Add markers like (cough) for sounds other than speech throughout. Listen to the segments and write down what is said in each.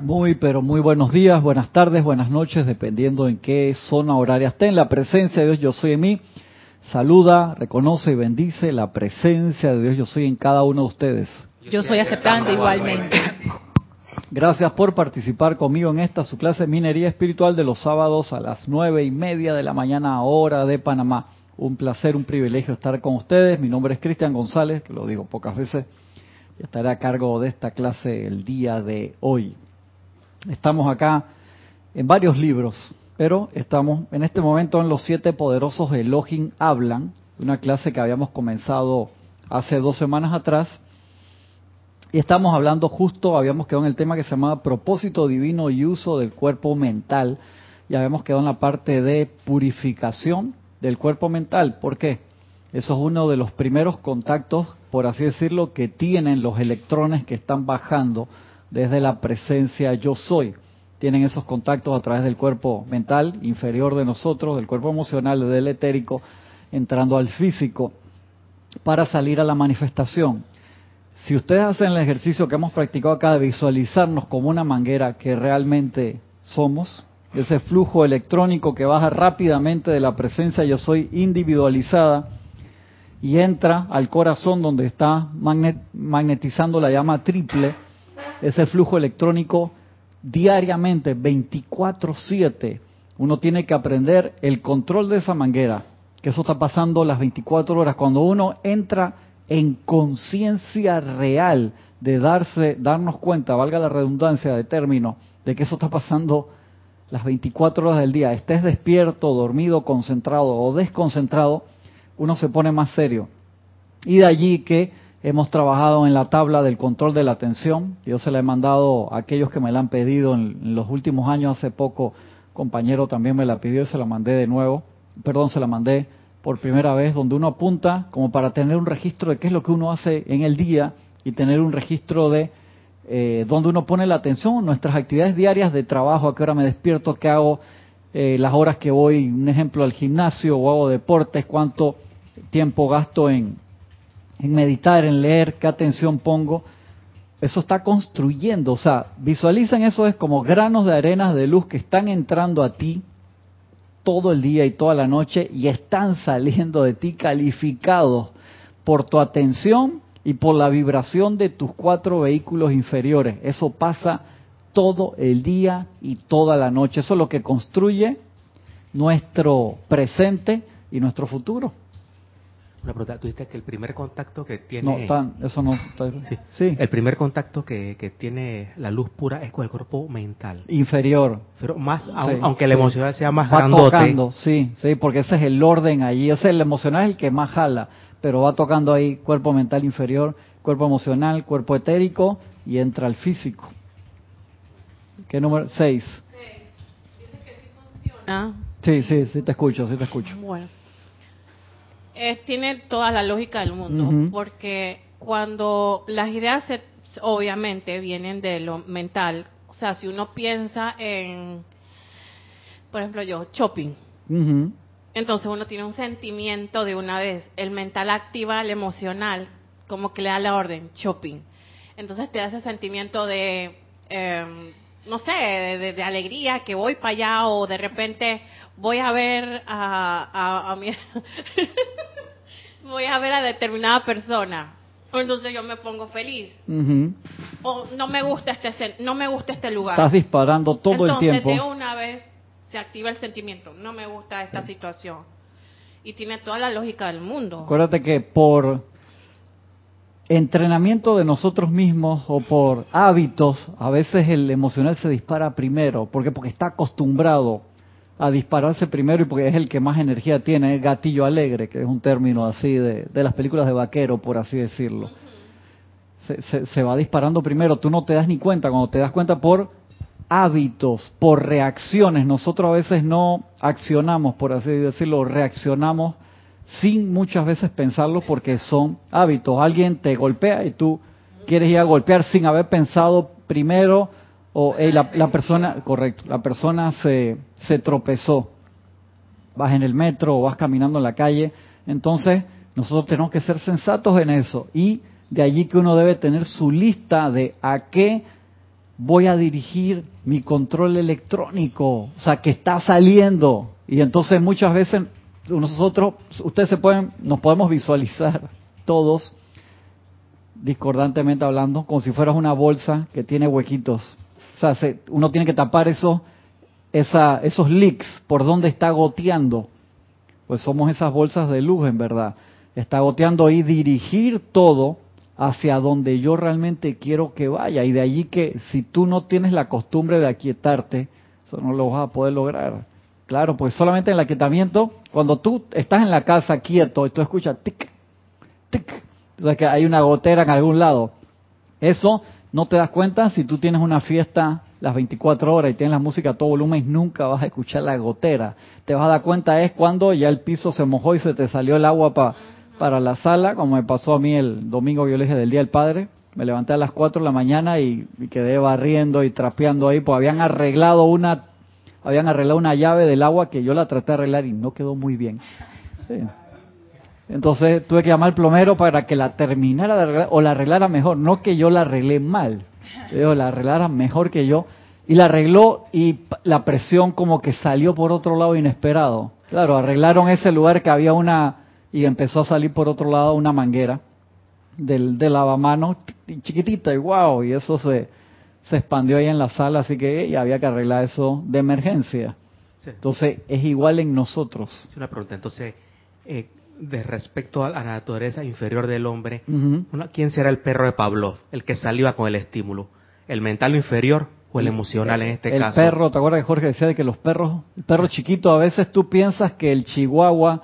Muy, pero muy buenos días, buenas tardes, buenas noches, dependiendo en qué zona horaria esté. En la presencia de Dios, yo soy en mí. Saluda, reconoce y bendice la presencia de Dios, yo soy en cada uno de ustedes. Yo soy aceptando igualmente. Gracias por participar conmigo en esta su clase de minería espiritual de los sábados a las nueve y media de la mañana, hora de Panamá. Un placer, un privilegio estar con ustedes. Mi nombre es Cristian González, que lo digo pocas veces, y estaré a cargo de esta clase el día de hoy. Estamos acá en varios libros, pero estamos en este momento en los siete poderosos Elohim hablan, una clase que habíamos comenzado hace dos semanas atrás. Y estamos hablando justo, habíamos quedado en el tema que se llamaba propósito divino y uso del cuerpo mental. Y habíamos quedado en la parte de purificación del cuerpo mental. ¿Por qué? Eso es uno de los primeros contactos, por así decirlo, que tienen los electrones que están bajando desde la presencia yo soy. Tienen esos contactos a través del cuerpo mental inferior de nosotros, del cuerpo emocional, del etérico, entrando al físico para salir a la manifestación. Si ustedes hacen el ejercicio que hemos practicado acá de visualizarnos como una manguera que realmente somos, ese flujo electrónico que baja rápidamente de la presencia yo soy individualizada y entra al corazón donde está magnetizando la llama triple, ese flujo electrónico diariamente, 24/7. Uno tiene que aprender el control de esa manguera, que eso está pasando las 24 horas. Cuando uno entra en conciencia real de darse, darnos cuenta, valga la redundancia de término, de que eso está pasando las 24 horas del día, estés despierto, dormido, concentrado o desconcentrado, uno se pone más serio. Y de allí que hemos trabajado en la tabla del control de la atención. Yo se la he mandado a aquellos que me la han pedido en, los últimos años. Hace poco, compañero también me la pidió y se la mandé de nuevo. Perdón, se la mandé por primera vez, donde uno apunta como para tener un registro de qué es lo que uno hace en el día y tener un registro de eh, donde uno pone la atención, nuestras actividades diarias de trabajo, a qué hora me despierto, qué hago, eh, las horas que voy, un ejemplo, al gimnasio o hago deportes, cuánto tiempo gasto en, en meditar, en leer, qué atención pongo, eso está construyendo, o sea, visualicen eso es como granos de arenas de luz que están entrando a ti todo el día y toda la noche y están saliendo de ti calificados por tu atención y por la vibración de tus cuatro vehículos inferiores. Eso pasa todo el día y toda la noche. Eso es lo que construye nuestro presente y nuestro futuro. Una pregunta, tú dijiste que el primer contacto que tiene... No, tan, eso no... (laughs) Sí. El primer contacto que, que, tiene la luz pura es con el cuerpo mental. Inferior. Pero más, aunque el emocional sea más va tocando, sí, sí, porque ese es el orden allí. O sea, el emocional es el que más jala, pero va tocando ahí cuerpo mental inferior, cuerpo emocional, cuerpo etérico y entra al físico. ¿Qué número? Seis. Seis. Dice que sí funciona. Sí, sí, sí te escucho, sí te escucho. Bueno tiene toda la lógica del mundo, porque cuando las ideas obviamente vienen de lo mental, o sea, si uno piensa en, por ejemplo yo, shopping, entonces uno tiene un sentimiento de una vez, el mental activa el emocional, como que le da la orden, shopping. Entonces te da ese sentimiento de... Em, no sé, de, alegría que voy para allá o de repente voy a ver a, a, mi (laughs) voy a ver a determinada persona. Entonces yo me pongo feliz. O no me gusta este no me gusta este lugar. Estás disparando todo el tiempo. entonces de una vez se activa el sentimiento. No me gusta esta situación. Y tiene toda la lógica del mundo. Acuérdate que por entrenamiento de nosotros mismos o por hábitos, a veces el emocional se dispara primero, porque porque está acostumbrado a dispararse primero y porque es el que más energía tiene, es gatillo alegre, que es un término así de, de las películas de vaquero, por así decirlo. Se, se, va disparando primero, tú no te das ni cuenta, cuando te das cuenta por hábitos, por reacciones, nosotros a veces no accionamos, por así decirlo, reaccionamos sin muchas veces pensarlo porque son hábitos. Alguien te golpea y tú quieres ir a golpear sin haber pensado primero o la, persona, correcto, la persona se, se tropezó. Vas en el metro o vas caminando en la calle. Entonces, nosotros tenemos que ser sensatos en eso. Y de allí que uno debe tener su lista de a qué voy a dirigir mi control electrónico, o sea, que está saliendo. Y entonces muchas veces nosotros, ustedes se pueden, nos podemos visualizar todos, discordantemente hablando, como si fueras una bolsa que tiene huequitos. O sea, uno tiene que tapar esos, esa, esos leaks por donde está goteando. Pues somos esas bolsas de luz, en verdad. Está goteando y dirigir todo hacia donde yo realmente quiero que vaya. Y de allí que si tú no tienes la costumbre de aquietarte, eso no lo vas a poder lograr. Claro, pues solamente en el aquietamiento, cuando tú estás en la casa quieto y tú escuchas tic, tic, o sea que hay una gotera en algún lado. Eso no te das cuenta si tú tienes una fiesta las 24 horas y tienes la música a todo volumen nunca vas a escuchar la gotera. Te vas a dar cuenta es cuando ya el piso se mojó y se te salió el agua para para la sala, como me pasó a mí el domingo yo del Día del Padre. Me levanté a las 4 de la mañana y, quedé barriendo y trapeando ahí, pues habían arreglado una habían arreglado una llave del agua que yo la traté de arreglar y no quedó muy bien. Entonces tuve que llamar al plomero para que la terminara de arreglar, o la arreglara mejor, no que yo la arreglé mal, pero la arreglara mejor que yo. Y la arregló y la presión como que salió por otro lado inesperado. Claro, arreglaron ese lugar que había una y empezó a salir por otro lado una manguera del, de lavamanos chiquitita y wow, y eso se, se expandió ahí en la sala, así que había que arreglar eso de emergencia. Entonces, es igual en nosotros. Una pregunta, entonces, eh, de respecto a la naturaleza inferior del hombre, ¿quién será el perro de Pavlov, el que salió con el estímulo? ¿El mental inferior o el emocional en este caso? El perro, ¿te acuerdas que Jorge decía de que los perros, el perro chiquito, a veces tú piensas que el chihuahua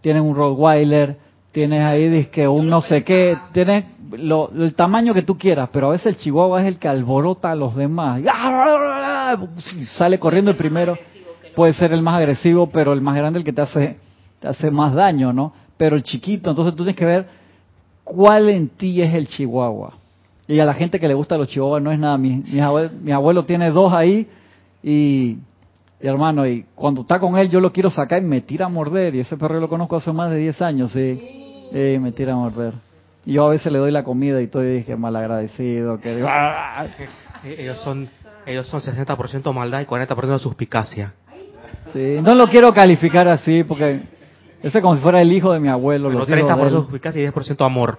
tienes un Rottweiler, tienes ahí que un no sé qué, tienes el tamaño que tú quieras, pero a veces el chihuahua es el que alborota a los demás. (laughs) Sale corriendo el primero, puede ser el más agresivo, pero el más grande el que te hace, te hace más daño, ¿no? Pero el chiquito, entonces tú tienes que ver cuál en ti es el chihuahua. Y a la gente que le gusta los chihuahuas no es nada. Mi, mi abuelo tiene dos ahí y hermano, y cuando está con él yo lo quiero sacar y me tira a morder. Y ese perro yo lo conozco hace más de 10 años, sí. me tira a morder. Y yo a veces le doy la comida y todo y dije mal agradecido. Que ¡Ah! eh, Ellos son ellos son 60% maldad y 40% suspicacia. Sí, no lo quiero calificar así porque ese es como si fuera el hijo de mi abuelo. Los 30% suspicacia y 10% amor.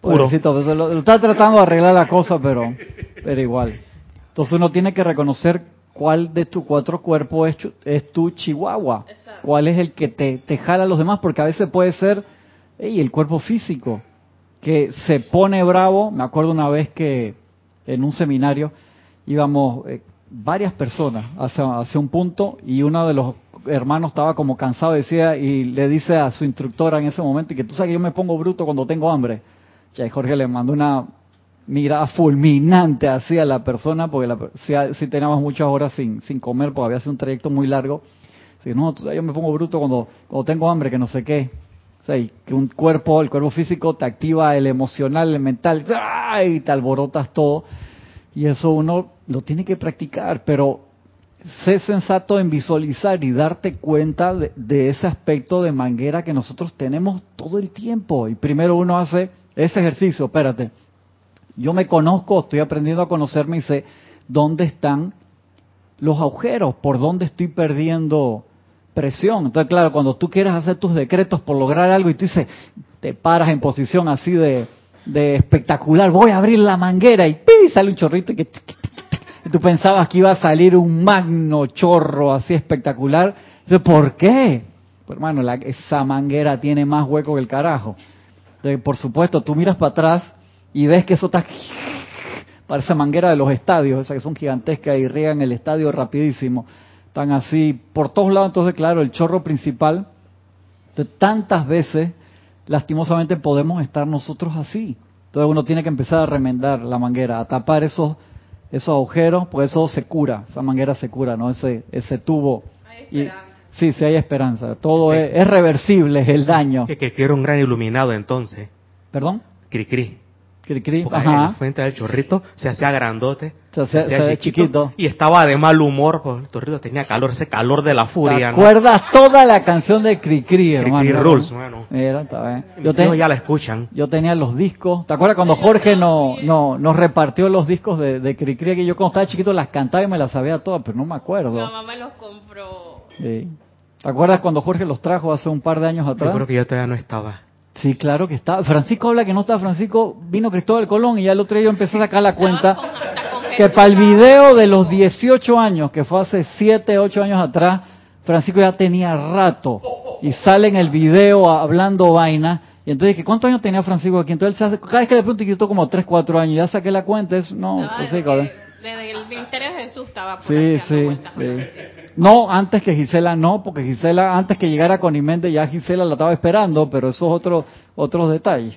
Puro. Pues, lo, lo, está tratando de arreglar la cosa, pero, pero igual. Entonces uno tiene que reconocer cuál de tus cuatro cuerpos es, tu chihuahua, cuál es el que te, te, jala a los demás, porque a veces puede ser el cuerpo físico, que se pone bravo. Me acuerdo una vez que en un seminario íbamos eh, varias personas hacia, hacia un punto y uno de los hermanos estaba como cansado, decía, y le dice a su instructora en ese momento, que tú sabes que yo me pongo bruto cuando tengo hambre. Ya, Jorge le mandó una mirada fulminante hacia la persona, porque si, teníamos muchas horas sin, sin comer, porque había sido un trayecto muy largo. Si no, yo me pongo bruto cuando, cuando tengo hambre, que no sé qué. O sea, y que un cuerpo, el cuerpo físico te activa el emocional, el mental, y te alborotas todo. Y eso uno lo tiene que practicar, pero sé sensato en visualizar y darte cuenta de, de, ese aspecto de manguera que nosotros tenemos todo el tiempo. Y primero uno hace ese ejercicio, espérate, yo me conozco, estoy aprendiendo a conocerme y sé dónde están los agujeros, por dónde estoy perdiendo presión. Entonces, claro, cuando tú quieres hacer tus decretos por lograr algo y tú dices, te paras en posición así de, espectacular, voy a abrir la manguera y sale un chorrito y, que, tú pensabas que iba a salir un magno chorro así espectacular. Entonces, ¿por qué? Pues, hermano, la, esa manguera tiene más hueco que el carajo. Entonces, por supuesto, tú miras para atrás y ves que eso está parece manguera de los estadios, esas que son gigantescas y riegan el estadio rapidísimo. Están así por todos lados, entonces claro, el chorro principal, de tantas veces, lastimosamente podemos estar nosotros así. Entonces uno tiene que empezar a remendar la manguera, a tapar esos esos agujeros, pues eso se cura, esa manguera se cura, ¿no? Ese ese tubo. Y, sí, sí hay esperanza. Todo es, es, reversible el daño. Que, que quiero un gran iluminado entonces. ¿Perdón? Cri, cri. Cricri, Porque en la fuente del chorrito se hacía grandote. Se hacía- se hacía chiquito. Y estaba de mal humor, porque el chorrito tenía calor, ese calor de la ¿Te furia. ¿no? acuerdas toda la canción de Cricri, hermano? Cricri Rules, bueno. Mira, está bien. Mis Yo, te- hijos ya la escuchan. yo tenía los discos. ¿Te acuerdas cuando Jorge no, no, nos repartió los discos de, de Cricri? Que yo cuando estaba chiquito las cantaba y me las sabía todas, pero no me Mi acuerdo. mamá me los compró. Sí. ¿Te acuerdas cuando Jorge los trajo hace un par de años atrás? Yo creo que yo todavía no estaba. Sí, claro que está. Francisco habla que no está Francisco. Vino Cristóbal Colón y ya el otro día yo empecé a sacar la cuenta que para el video de los 18 años, que fue hace 7, 8 años atrás, Francisco ya tenía rato y sale en el video hablando vaina. Y entonces dije, ¿cuántos años tenía Francisco aquí? Entonces hace, cada vez que le pregunto, yo estoy como 3, 4 años. Ya saqué la cuenta, es, no, Francisco. desde, que- desde el ministerio de Jesús estaba por Sí, ahí sí, sí. No, antes que Gisela no, porque Gisela, antes que llegara con Imente, ya Gisela la estaba esperando, pero esos otros otros detalles.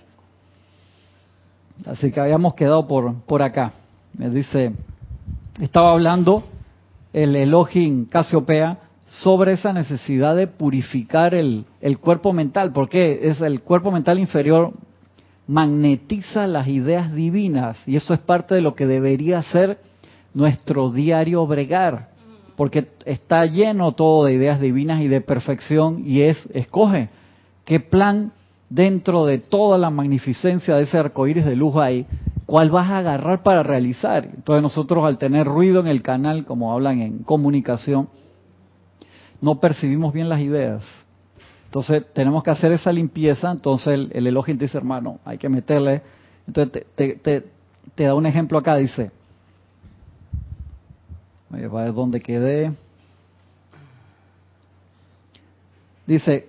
Así que habíamos quedado por, por acá. Me dice, estaba hablando el Elohim Casiopea sobre esa necesidad de purificar el, el cuerpo mental, porque es el cuerpo mental inferior magnetiza las ideas divinas y eso es parte de lo que debería ser nuestro diario bregar, porque está lleno todo de ideas divinas y de perfección y es escoge qué plan dentro de toda la magnificencia de ese arcoíris de luz hay, cuál vas a agarrar para realizar. Entonces nosotros al tener ruido en el canal, como hablan en comunicación, no percibimos bien las ideas. Entonces tenemos que hacer esa limpieza. Entonces el, el Elohim dice, hermano, hay que meterle. Entonces te, te da un ejemplo acá, dice. Voy a ver dónde quedé. Dice,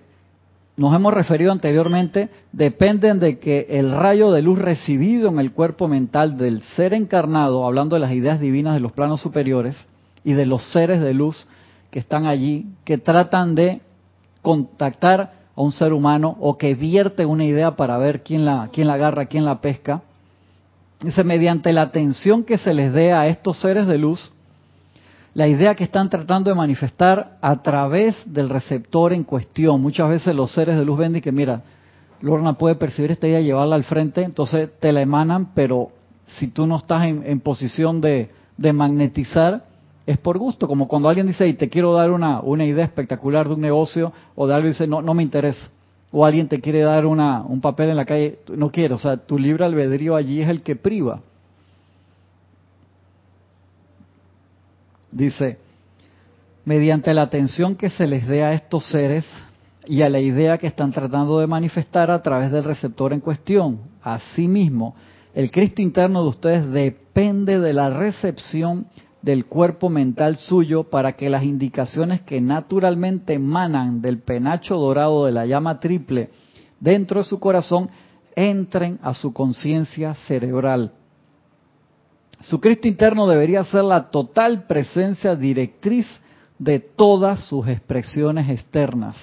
nos hemos referido anteriormente, dependen de que el rayo de luz recibido en el cuerpo mental del ser encarnado, hablando de las ideas divinas de los planos superiores y de los seres de luz que están allí, que tratan de contactar a un ser humano o que vierte una idea para ver quién la, quién la agarra, quién la pesca. Dice, mediante la atención que se les dé a estos seres de luz, la idea que están tratando de manifestar a través del receptor en cuestión. Muchas veces los seres de luz ven y que, mira, Lorna puede percibir esta idea llevarla al frente, entonces te la emanan, pero si tú no estás en, posición de, magnetizar, es por gusto. Como cuando alguien dice, y te quiero dar una, una idea espectacular de un negocio, o de algo y dice, no, no me interesa. O alguien te quiere dar una, un papel en la calle, no quiero. O sea, tu libre albedrío allí es el que priva. Dice, mediante la atención que se les dé a estos seres y a la idea que están tratando de manifestar a través del receptor en cuestión, asimismo, el Cristo interno de ustedes depende de la recepción del cuerpo mental suyo para que las indicaciones que naturalmente emanan del penacho dorado de la llama triple dentro de su corazón entren a su conciencia cerebral. Su Cristo interno debería ser la total presencia directriz de todas sus expresiones externas.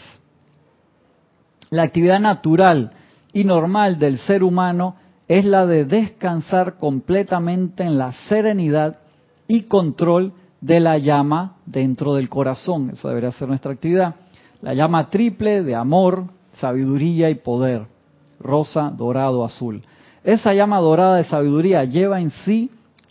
La actividad natural y normal del ser humano es la de descansar completamente en la serenidad y control de la llama dentro del corazón. Esa debería ser nuestra actividad. La llama triple de amor, sabiduría y poder. Rosa, dorado, azul. Esa llama dorada de sabiduría lleva en sí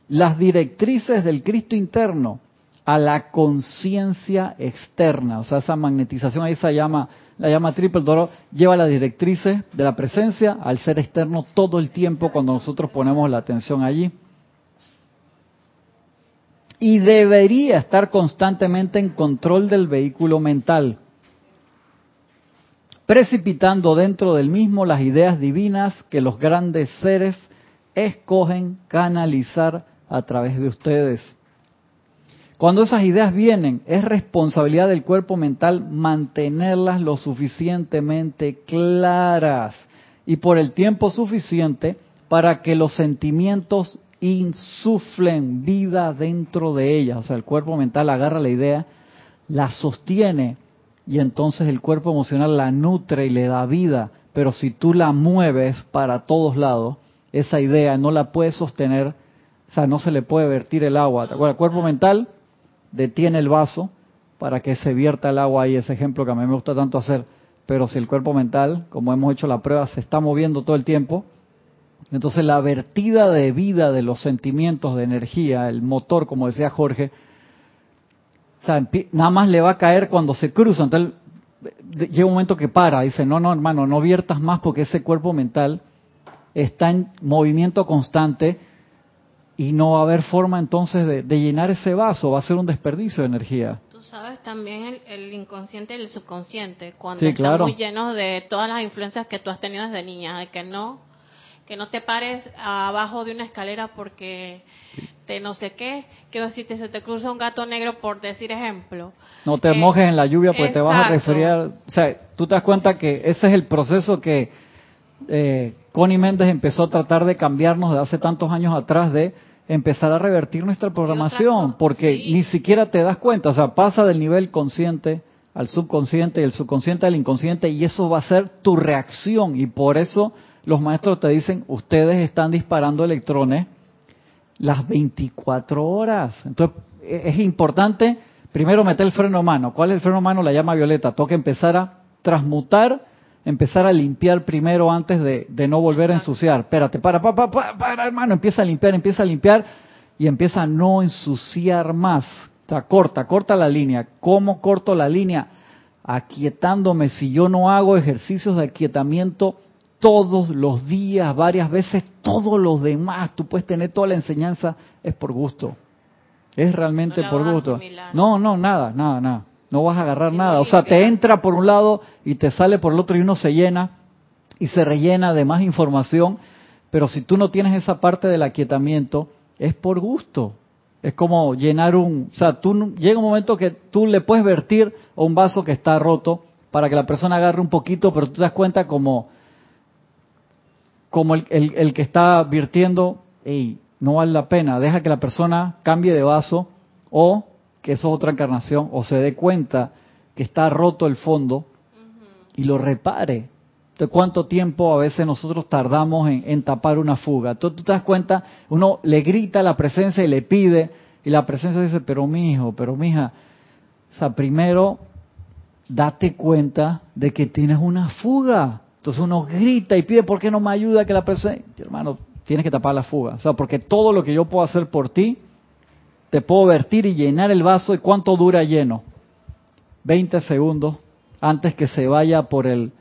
las directrices del Cristo interno a la conciencia externa. O sea, esa magnetización, esa llama, la llama triple dorado, lleva las directrices de la presencia al ser externo todo el tiempo cuando nosotros ponemos la atención allí y debería estar constantemente en control del vehículo mental, precipitando dentro del mismo las ideas divinas que los grandes seres escogen canalizar a través de ustedes. Cuando esas ideas vienen, es responsabilidad del cuerpo mental mantenerlas lo suficientemente claras y por el tiempo suficiente para que los sentimientos insuflen vida dentro de ella. O sea, el cuerpo mental agarra la idea, la sostiene y entonces el cuerpo emocional la nutre y le da vida. Pero si tú la mueves para todos lados, esa idea no la puedes sostener, o sea, no se le puede vertir el agua. ¿Te acuerdas? El cuerpo mental detiene el vaso para que se vierta el agua ahí, ese ejemplo que a mí me gusta tanto hacer. Pero si el cuerpo mental, como hemos hecho la prueba, se está moviendo todo el tiempo, Entonces la vertida de vida de los sentimientos, de energía, el motor, como decía Jorge, nada más le va a caer cuando se cruza. Entonces llega un momento que para, dice, no, no, hermano, no viertas más porque ese cuerpo mental está en movimiento constante y no va a haber forma entonces de, llenar ese vaso, va a ser un desperdicio de energía. Tú sabes también el, inconsciente y el subconsciente, cuando están muy llenos de todas las influencias que tú has tenido desde niña, de que no que no te pares abajo de una escalera porque te no sé qué, que si te, se te cruza un gato negro por decir ejemplo. No te mojes en la lluvia porque te vas a resfriar. O sea, tú te das cuenta que ese es el proceso que eh, Connie Méndez empezó a tratar de cambiarnos de hace tantos años atrás de empezar a revertir nuestra programación, porque ni siquiera te das cuenta, o sea, pasa del nivel consciente al subconsciente y el subconsciente al inconsciente y eso va a ser tu reacción y por eso los maestros te dicen, ustedes están disparando electrones las 24 horas. Entonces, e-, es importante primero meter el freno mano. ¿Cuál es el freno mano? La llama violeta. Toca empezar a transmutar, empezar a limpiar primero antes de, no volver a ensuciar. Espérate, para, para, para, para, hermano, empieza a limpiar, empieza a limpiar y empieza a no ensuciar más. Está corta, corta la línea. ¿Cómo corto la línea? Aquietándome. Si yo no hago ejercicios de aquietamiento, todos los días, varias veces, todos los demás, tú puedes tener toda la enseñanza, es por gusto. Es realmente por gusto. No, no, nada, nada, nada. No vas a agarrar nada. O sea, te entra por un lado y te sale por el otro y uno se llena y se rellena de más información. Pero si tú no tienes esa parte del aquietamiento, es por gusto. Es como llenar un... O sea, tú, llega un momento que tú le puedes vertir a un vaso que está roto para que la persona agarre un poquito, pero tú te das cuenta como como el, el, que está virtiendo, hey, no vale la pena, deja que la persona cambie de vaso o que eso es otra encarnación, o se dé cuenta que está roto el fondo y lo repare. ¿De cuánto tiempo a veces nosotros tardamos en, tapar una fuga? Tú, tú, te das cuenta, uno le grita a la presencia y le pide, y la presencia dice, pero mi hijo, pero mi hija, o sea, primero date cuenta de que tienes una fuga. Entonces uno grita y pide, ¿por qué no me ayuda que la persona... Hermano, tienes que tapar la fuga. O sea, porque todo lo que yo puedo hacer por ti, te puedo vertir y llenar el vaso. ¿Y cuánto dura lleno? 20 segundos antes que se vaya por el...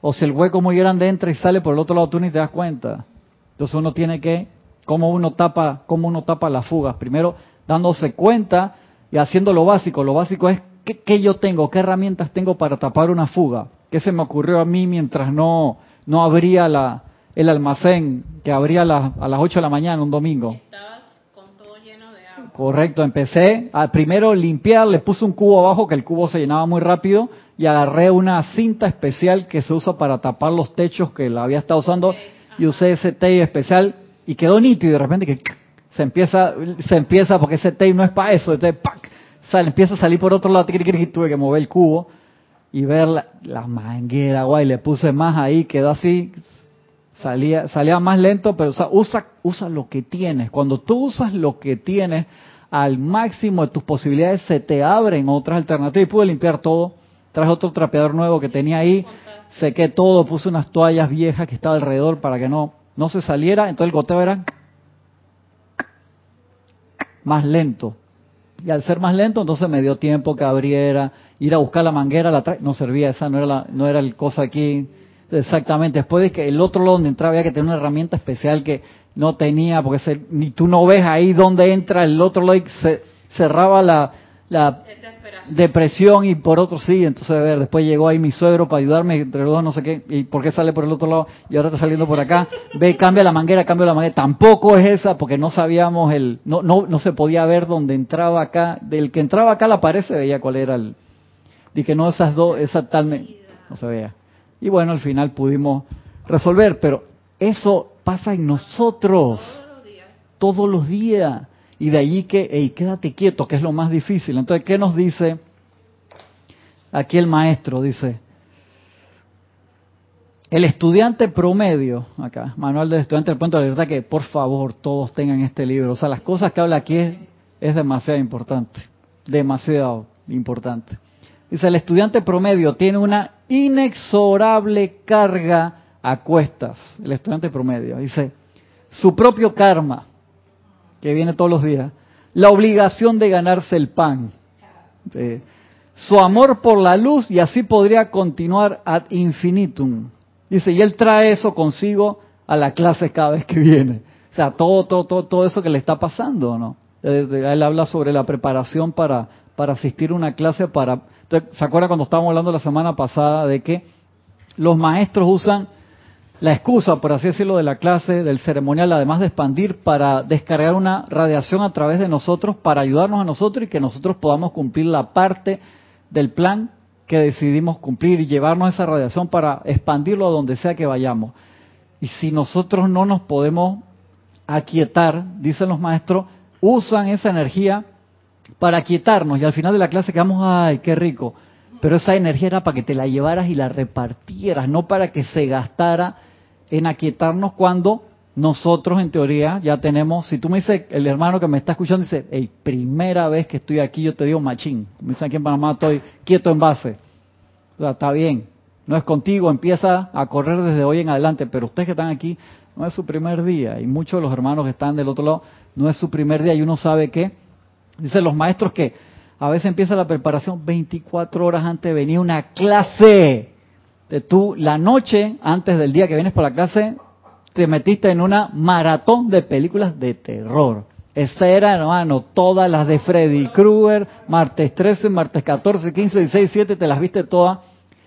O si el hueco muy grande entra y sale por el otro lado, tú ni te das cuenta. Entonces uno tiene que... ¿Cómo uno tapa, cómo uno tapa las fugas? Primero, dándose cuenta y haciendo lo básico. Lo básico es, ¿qué, yo tengo? ¿Qué herramientas tengo para tapar una fuga? ¿Qué se me ocurrió a mí mientras no, no abría la, el almacén que abría a, a las 8 de la mañana un domingo? Estabas con todo lleno de agua. Correcto, empecé a primero limpiar, le puse un cubo abajo que el cubo se llenaba muy rápido y agarré una cinta especial que se usa para tapar los techos que la había estado usando y usé ese tape especial y quedó nítido y de repente que se empieza se empieza porque ese tape no es para eso, entonces ¡pac! Sale, empieza a salir por otro lado, y tuve que mover el cubo y ver la, manguera, guay, le puse más ahí, quedó así, salía, salía más lento, pero usa, usa lo que tienes. Cuando tú usas lo que tienes al máximo de tus posibilidades, se te abren otras alternativas. Y pude limpiar todo, traje otro trapeador nuevo que tenía ahí, sequé todo, puse unas toallas viejas que estaba alrededor para que no, no se saliera, entonces el goteo era más lento. Y al ser más lento, entonces me dio tiempo que abriera, ir a buscar la manguera, la no servía, esa no era, la, no era el cosa aquí exactamente. Después de que el otro lado donde entraba había que tener una herramienta especial que no tenía, porque ni tú no ves ahí dónde entra el otro lado, se cerraba la, la depresión y por otro sí, entonces a ver, después llegó ahí mi suegro para ayudarme, entre los dos no sé qué, y por qué sale por el otro lado y ahora está saliendo por acá, ve, cambia la manguera, cambia la manguera, tampoco es esa porque no sabíamos el, no, no, no se podía ver dónde entraba acá, del que entraba acá la pared se veía cuál era el, y que no esas dos, esa tal, no se veía. Y bueno, al final pudimos resolver, pero eso pasa en nosotros todos los días. Y de allí que, hey, quédate quieto, que es lo más difícil. Entonces, ¿qué nos dice aquí el maestro? Dice, el estudiante promedio, acá, manual del estudiante del punto de verdad que por favor todos tengan este libro. O sea, las cosas que habla aquí es demasiado importante, demasiado importante. Dice, el estudiante promedio tiene una inexorable carga a cuestas. El estudiante promedio. Dice, su propio karma, que viene todos los días, la obligación de ganarse el pan, eh, su amor por la luz y así podría continuar ad infinitum. Dice, y él trae eso consigo a la clase cada vez que viene. O sea, todo, todo, todo, todo eso que le está pasando, ¿no? Él habla sobre la preparación para, para asistir a una clase para... ¿Se acuerda cuando estábamos hablando la semana pasada de que los maestros usan la excusa, por así decirlo, de la clase, del ceremonial, además de expandir, para descargar una radiación a través de nosotros, para ayudarnos a nosotros y que nosotros podamos cumplir la parte del plan que decidimos cumplir y llevarnos esa radiación para expandirlo a donde sea que vayamos. Y si nosotros no nos podemos aquietar, dicen los maestros, usan esa energía para aquietarnos y al final de la clase quedamos, ay, qué rico. Pero esa energía era para que te la llevaras y la repartieras, no para que se gastara en aquietarnos cuando nosotros en teoría ya tenemos, si tú me dices, el hermano que me está escuchando dice, hey, primera vez que estoy aquí yo te digo machín, me dicen aquí en Panamá estoy quieto en base, o sea, está bien, no es contigo, empieza a correr desde hoy en adelante, pero ustedes que están aquí, no es su primer día, y muchos de los hermanos que están del otro lado, no es su primer día, y uno sabe que, dicen los maestros que a veces empieza la preparación 24 horas antes de venir una clase, de tú la noche antes del día que vienes por la clase, te metiste en una maratón de películas de terror. Esa era, hermano, todas las de Freddy Krueger, martes 13, martes 14, 15, 16, 17, te las viste todas.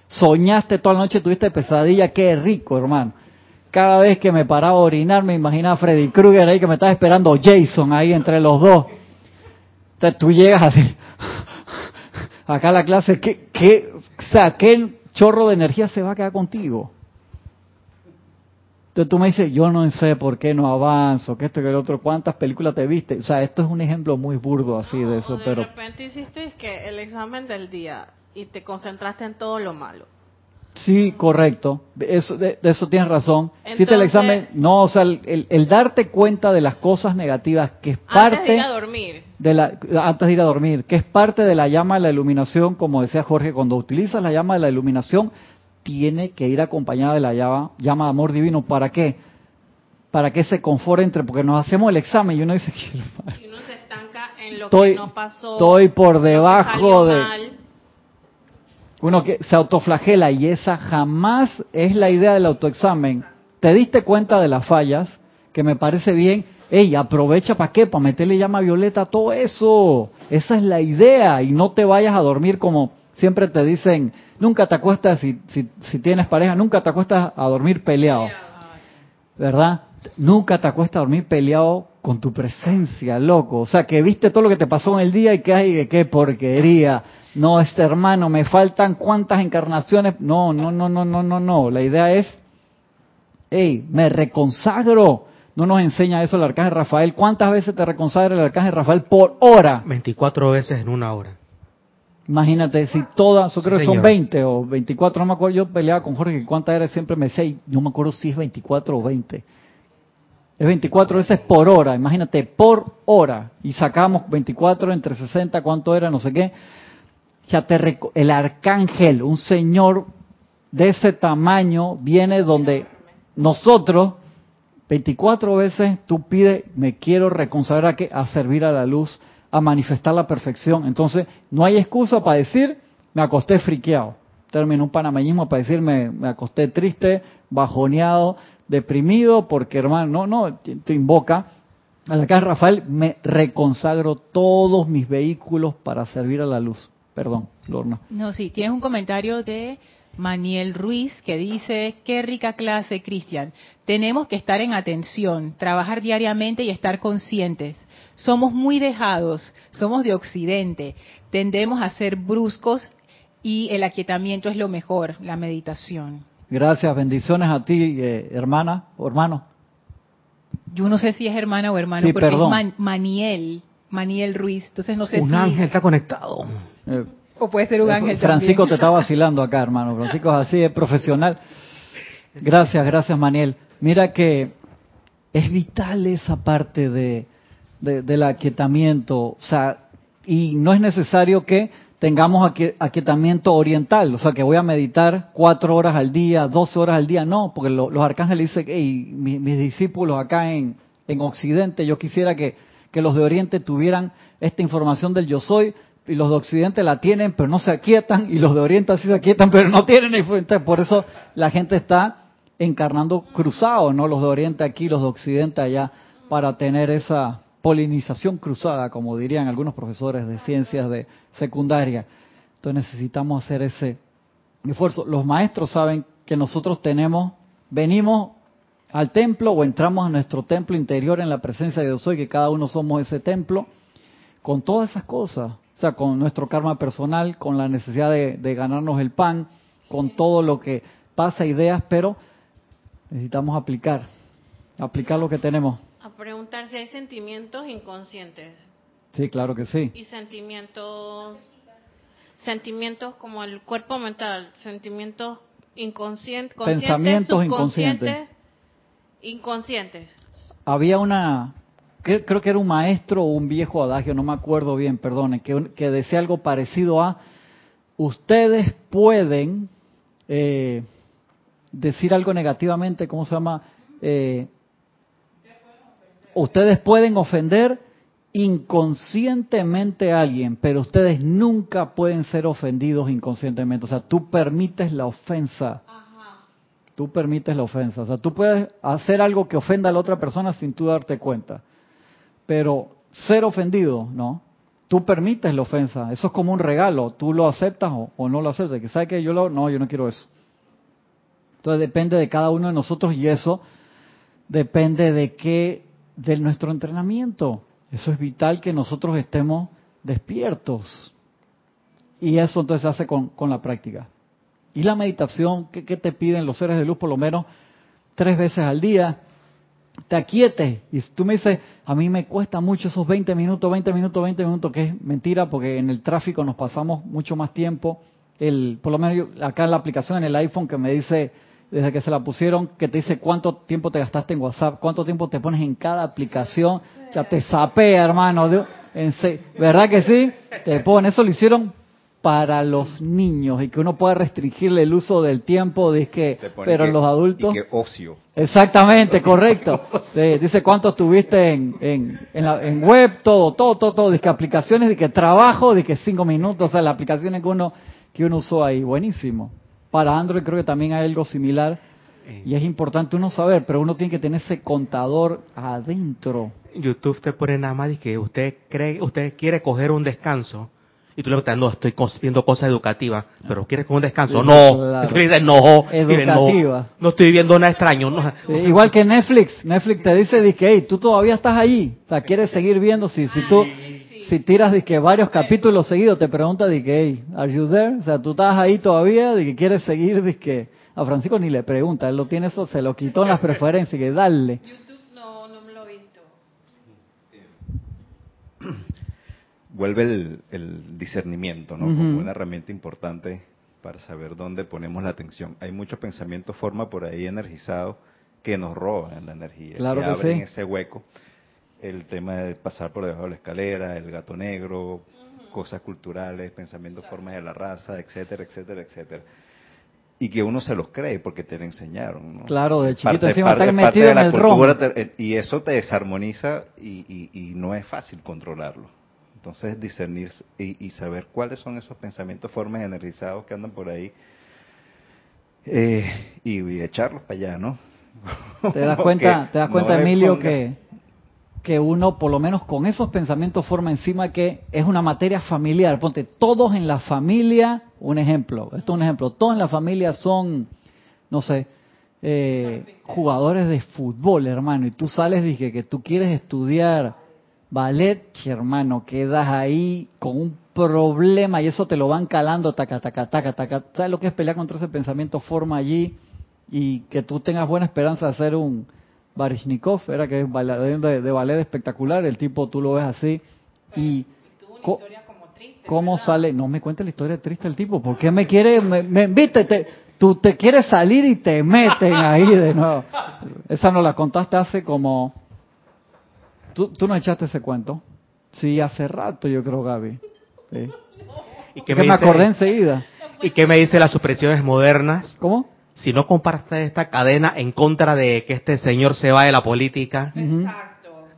Soñaste toda la noche, tuviste pesadilla, qué rico, hermano. Cada vez que me paraba a orinar, me imaginaba a Freddy Krueger ahí que me estaba esperando Jason ahí entre los dos. Entonces tú llegas así, (laughs) acá a la clase, ¿qué, qué, o sea, qué chorro de energía se va a quedar contigo? Entonces tú me dices, yo no sé por qué no avanzo, que esto y que el otro, ¿cuántas películas te viste? O sea, esto es un ejemplo muy burdo así de eso, pero... De repente hiciste que el examen del día y te concentraste en todo lo malo. Sí, correcto. Eso, de, eso tienes razón. Hiciste el examen, no, o sea, el, darte cuenta de las cosas negativas que es parte antes de ir a dormir, de la, antes de ir a dormir, que es parte de la llama de la iluminación, como decía Jorge, cuando utilizas la llama de la iluminación, tiene que ir acompañada de la llama, llama de amor divino. ¿Para qué? Para que se conforte entre, porque nos hacemos el examen y uno dice, (laughs) y uno se estanca en lo que no pasó. Estoy por debajo de... Uno que se autoflagela y esa jamás es la idea del autoexamen. Te diste cuenta de las fallas, que me parece bien. Ey, aprovecha para qué, para meterle llama violeta a todo eso. Esa es la idea y no te vayas a dormir como siempre te dicen, nunca te acuestas, si, si, tienes pareja, nunca te acuestas a dormir peleado. ¿Verdad? Nunca te acuestas a dormir peleado con tu presencia, loco. O sea, que viste todo lo que te pasó en el día y que, ay, qué porquería. No, este hermano, me faltan cuántas encarnaciones. No, no, no, no, no, no, no. La idea es, hey, me reconsagro. No nos enseña eso el arcángel Rafael. ¿Cuántas veces te reconsagra el arcángel Rafael por hora? 24 veces en una hora. Imagínate, si todas, yo creo que son 20 o 24, no me acuerdo, yo peleaba con Jorge, ¿cuántas era? Siempre me decía, no me acuerdo si es 24 o 20. Es 24 veces por hora, imagínate, por hora. Y sacamos 24 entre 60, ¿cuánto era? No sé qué. Ya te el arcángel, un señor de ese tamaño, viene donde nosotros, 24 veces, tú pides, me quiero reconsagrar a, a servir a la luz a manifestar la perfección. Entonces, no hay excusa para decir, me acosté friqueado. Término un panameñismo para decir, me, acosté triste, bajoneado, deprimido, porque hermano, no, no, te invoca. A la casa Rafael, me reconsagro todos mis vehículos para servir a la luz. Perdón, Lorna. No, sí, tienes un comentario de Maniel Ruiz que dice, qué rica clase, Cristian. Tenemos que estar en atención, trabajar diariamente y estar conscientes. Somos muy dejados, somos de Occidente, tendemos a ser bruscos y el aquietamiento es lo mejor, la meditación. Gracias, bendiciones a ti, eh, hermana o hermano. Yo no sé si es hermana o hermano, porque es Maniel, Maniel Ruiz, entonces no sé un ángel está conectado. Eh, o puede ser un eh, ángel Francisco te está (laughs) vacilando acá, hermano. Francisco es así, es profesional. Gracias, gracias, Maniel. Mira que es vital esa parte de del aquietamiento. O sea, y no es necesario que tengamos aquietamiento oriental, o sea, que voy a meditar cuatro horas al día, doce horas al día, no, porque los arcángeles dicen, hey, mis, discípulos acá en, en Occidente, yo quisiera que, que los de Oriente tuvieran esta información del yo soy, y los de Occidente la tienen, pero no se aquietan, y los de Oriente sí se aquietan, pero no tienen. Entonces, por eso la gente está encarnando cruzados, ¿no? Los de Oriente aquí, los de Occidente allá, para tener esa polinización cruzada, como dirían algunos profesores de ciencias de secundaria. Entonces necesitamos hacer ese esfuerzo. Los maestros saben que nosotros tenemos, venimos al templo o entramos a nuestro templo interior en la presencia de Dios hoy, que cada uno somos ese templo, con todas esas cosas, o sea, con nuestro karma personal, con la necesidad de, de ganarnos el pan, con todo lo que pasa, ideas, pero necesitamos aplicar, aplicar lo que tenemos. A preguntar si hay sentimientos inconscientes. Sí, claro que sí. Y sentimientos, sentimientos como el cuerpo mental, sentimientos inconscientes, pensamientos inconscientes. Inconscientes. Había una, creo que era un maestro o un viejo adagio, no me acuerdo bien, perdone, que, que decía algo parecido a, ustedes pueden eh, decir algo negativamente, ¿cómo se llama? Eh, ustedes pueden ofender inconscientemente a alguien, pero ustedes nunca pueden ser ofendidos inconscientemente. O sea, tú permites la ofensa. Tú permites la ofensa. O sea, tú puedes hacer algo que ofenda a la otra persona sin tú darte cuenta. Pero ser ofendido, ¿no? Tú permites la ofensa. Eso es como un regalo. Tú lo aceptas o, no lo aceptas. Que sabes que yo lo, no, yo no quiero eso. Entonces depende de cada uno de nosotros y eso depende de qué de nuestro entrenamiento. Eso es vital que nosotros estemos despiertos. Y eso entonces se hace con, con la práctica. Y la meditación, ¿qué, te piden los seres de luz por lo menos tres veces al día? Te aquietes. Y tú me dices, a mí me cuesta mucho esos 20 minutos, 20 minutos, 20 minutos, que es mentira porque en el tráfico nos pasamos mucho más tiempo. El, por lo menos acá en la aplicación en el iPhone que me dice desde que se la pusieron, que te dice cuánto tiempo te gastaste en WhatsApp, cuánto tiempo te pones en cada aplicación, ya te sapea, hermano. ¿Verdad que sí? Te pone, eso lo hicieron para los niños y que uno pueda restringirle el uso del tiempo, que, pero los adultos... Y que ocio. Exactamente, correcto. dice cuánto estuviste en, en, en, web, todo, todo, todo, todo, dice aplicaciones, de que trabajo, de que cinco minutos, o sea, las aplicaciones que uno, que uno usó ahí, buenísimo. Para Android creo que también hay algo similar. Y es importante uno saber, pero uno tiene que tener ese contador adentro. YouTube te pone nada más y que usted cree, usted quiere coger un descanso y tú le preguntas, no, estoy viendo cosas educativas, pero ¿quieres coger un descanso? no, tú le no, Educativa. no, estoy viendo nada extraño. Igual que Netflix, Netflix te dice, que, hey, tú todavía estás allí, o sea, quieres seguir viendo, si, si tú si tiras de que varios capítulos seguidos te pregunta de que, hey, are you there? O sea, tú estás ahí todavía, de que quieres seguir, de que a Francisco ni le pregunta, él lo tiene eso, se lo quitó en las (laughs) preferencias, que dale. YouTube no, no me lo he visto. Vuelve el, discernimiento, ¿no? Como una herramienta importante para saber dónde ponemos la atención. Hay mucho pensamiento forma por ahí energizado que nos roban la energía, claro que, que abren ese hueco el tema de pasar por debajo de la escalera, el gato negro, cosas culturales, pensamientos, formas de la raza, etcétera, etcétera, etcétera. Y que uno se los cree porque te lo enseñaron. ¿no? Claro, de chiquito encima está metido en el cultura eh, y eso te desarmoniza y, y, no es fácil controlarlo. Entonces discernir y, saber cuáles son esos pensamientos, formas energizados que andan por ahí eh, y, echarlos para allá, ¿no? Te das (laughs) cuenta, te das cuenta, Emilio, que que uno, por lo menos con esos pensamientos, forma encima que es una materia familiar. Ponte, todos en la familia, un ejemplo, esto es un ejemplo, todos en la familia son, no sé, eh, jugadores de fútbol, hermano, y tú sales y que, que tú quieres estudiar ballet, hermano, quedas ahí con un problema y eso te lo van calando, taca, taca, taca, taca. ¿Sabes lo que es pelear contra ese pensamiento? Forma allí y que tú tengas buena esperanza de hacer un Barishnikov, era que es bailarín de, de, ballet espectacular, el tipo tú lo ves así y cómo sale, no me cuentes la historia triste del tipo, ¿por qué me quiere, me, viste, tú te quieres salir y te meten ahí de nuevo. Esa no la contaste hace como, tú, tú no echaste ese cuento, sí, hace rato yo creo Gaby. ¿Y que me, acordé enseguida. ¿Y qué me dice las supresiones modernas? ¿Cómo? Si no compartes esta cadena en contra de que este señor se va de la política,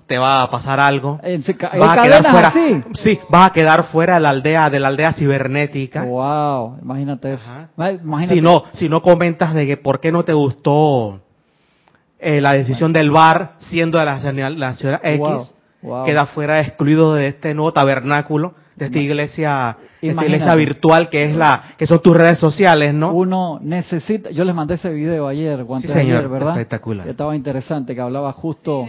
te va a pasar algo. vas a quedar fuera. Sí, vas a quedar fuera de la aldea, de la aldea cibernética. Wow, imagínate eso. Si no, si no comentas de que por qué no te gustó eh, la decisión del bar siendo de la, ciudad X, queda fuera excluido de este nuevo tabernáculo de esta iglesia, esta iglesia virtual que es la, que son tus redes sociales, ¿no? Uno necesita, yo les mandé ese video ayer, sí, señor, ¿verdad? Espectacular. Que estaba interesante, que hablaba justo,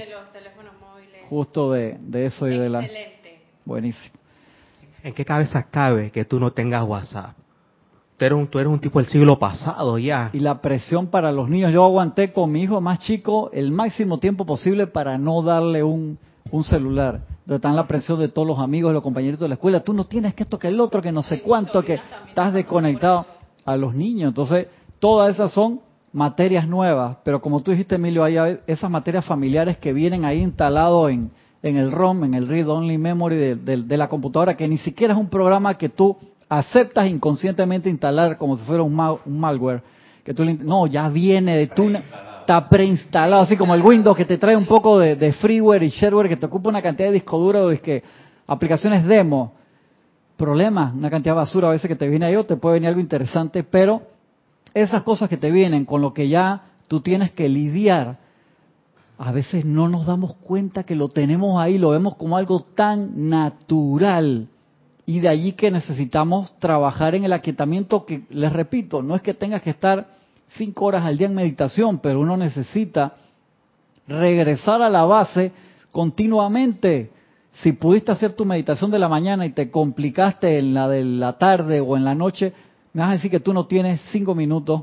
justo de, de eso y de la. Buenísimo. ¿En qué cabeza cabe que tú no tengas WhatsApp? Tú eres, un, tipo del siglo pasado ya. Y la presión para los niños. Yo aguanté con mi hijo más chico el máximo tiempo posible para no darle un, un celular están la presión de todos los amigos, de los compañeros de la escuela, tú no tienes que esto, que el otro, que no sé cuánto, que estás desconectado a los niños. Entonces, todas esas son materias nuevas, pero como tú dijiste, Emilio, hay esas materias familiares que vienen ahí instalado en, en el ROM, en el Read Only Memory de, la computadora, que ni siquiera es un programa que tú aceptas inconscientemente instalar como si fuera un, un malware. Que tú no, ya viene de tu está preinstalado, así como el Windows que te trae un poco de, freeware y shareware que te ocupa una cantidad de disco duro, es que aplicaciones demo, problemas, una cantidad de basura a veces que te viene ahí o te puede venir algo interesante, pero esas cosas que te vienen con lo que ya tú tienes que lidiar, a veces no nos damos cuenta que lo tenemos ahí, lo vemos como algo tan natural. Y de allí que necesitamos trabajar en el aquietamiento que, les repito, no es que tengas que estar cinco horas al día en meditación, pero uno necesita regresar a la base continuamente. Si pudiste hacer tu meditación de la mañana y te complicaste en la de la tarde o en la noche, me vas a decir que tú no tienes cinco minutos,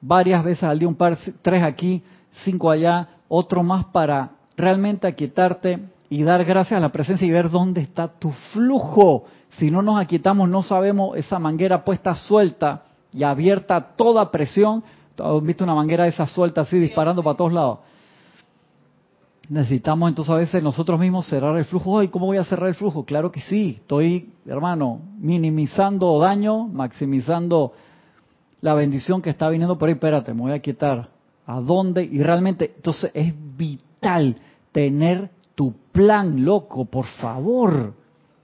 varias veces al día, un par, tres aquí, cinco allá, otro más para realmente aquietarte y dar gracias a la presencia y ver dónde está tu flujo. Si no nos aquietamos, no sabemos esa manguera puesta suelta y abierta a toda presión. ¿Has visto una manguera esa suelta así disparando para todos lados? Necesitamos entonces a veces nosotros mismos cerrar el flujo. Ay, ¿cómo voy a cerrar el flujo? Claro que sí. Estoy, hermano, minimizando daño, maximizando la bendición que está viniendo por ahí. Espérate, me voy a quitar. ¿A dónde? Y realmente, entonces es vital tener tu plan, loco, por favor.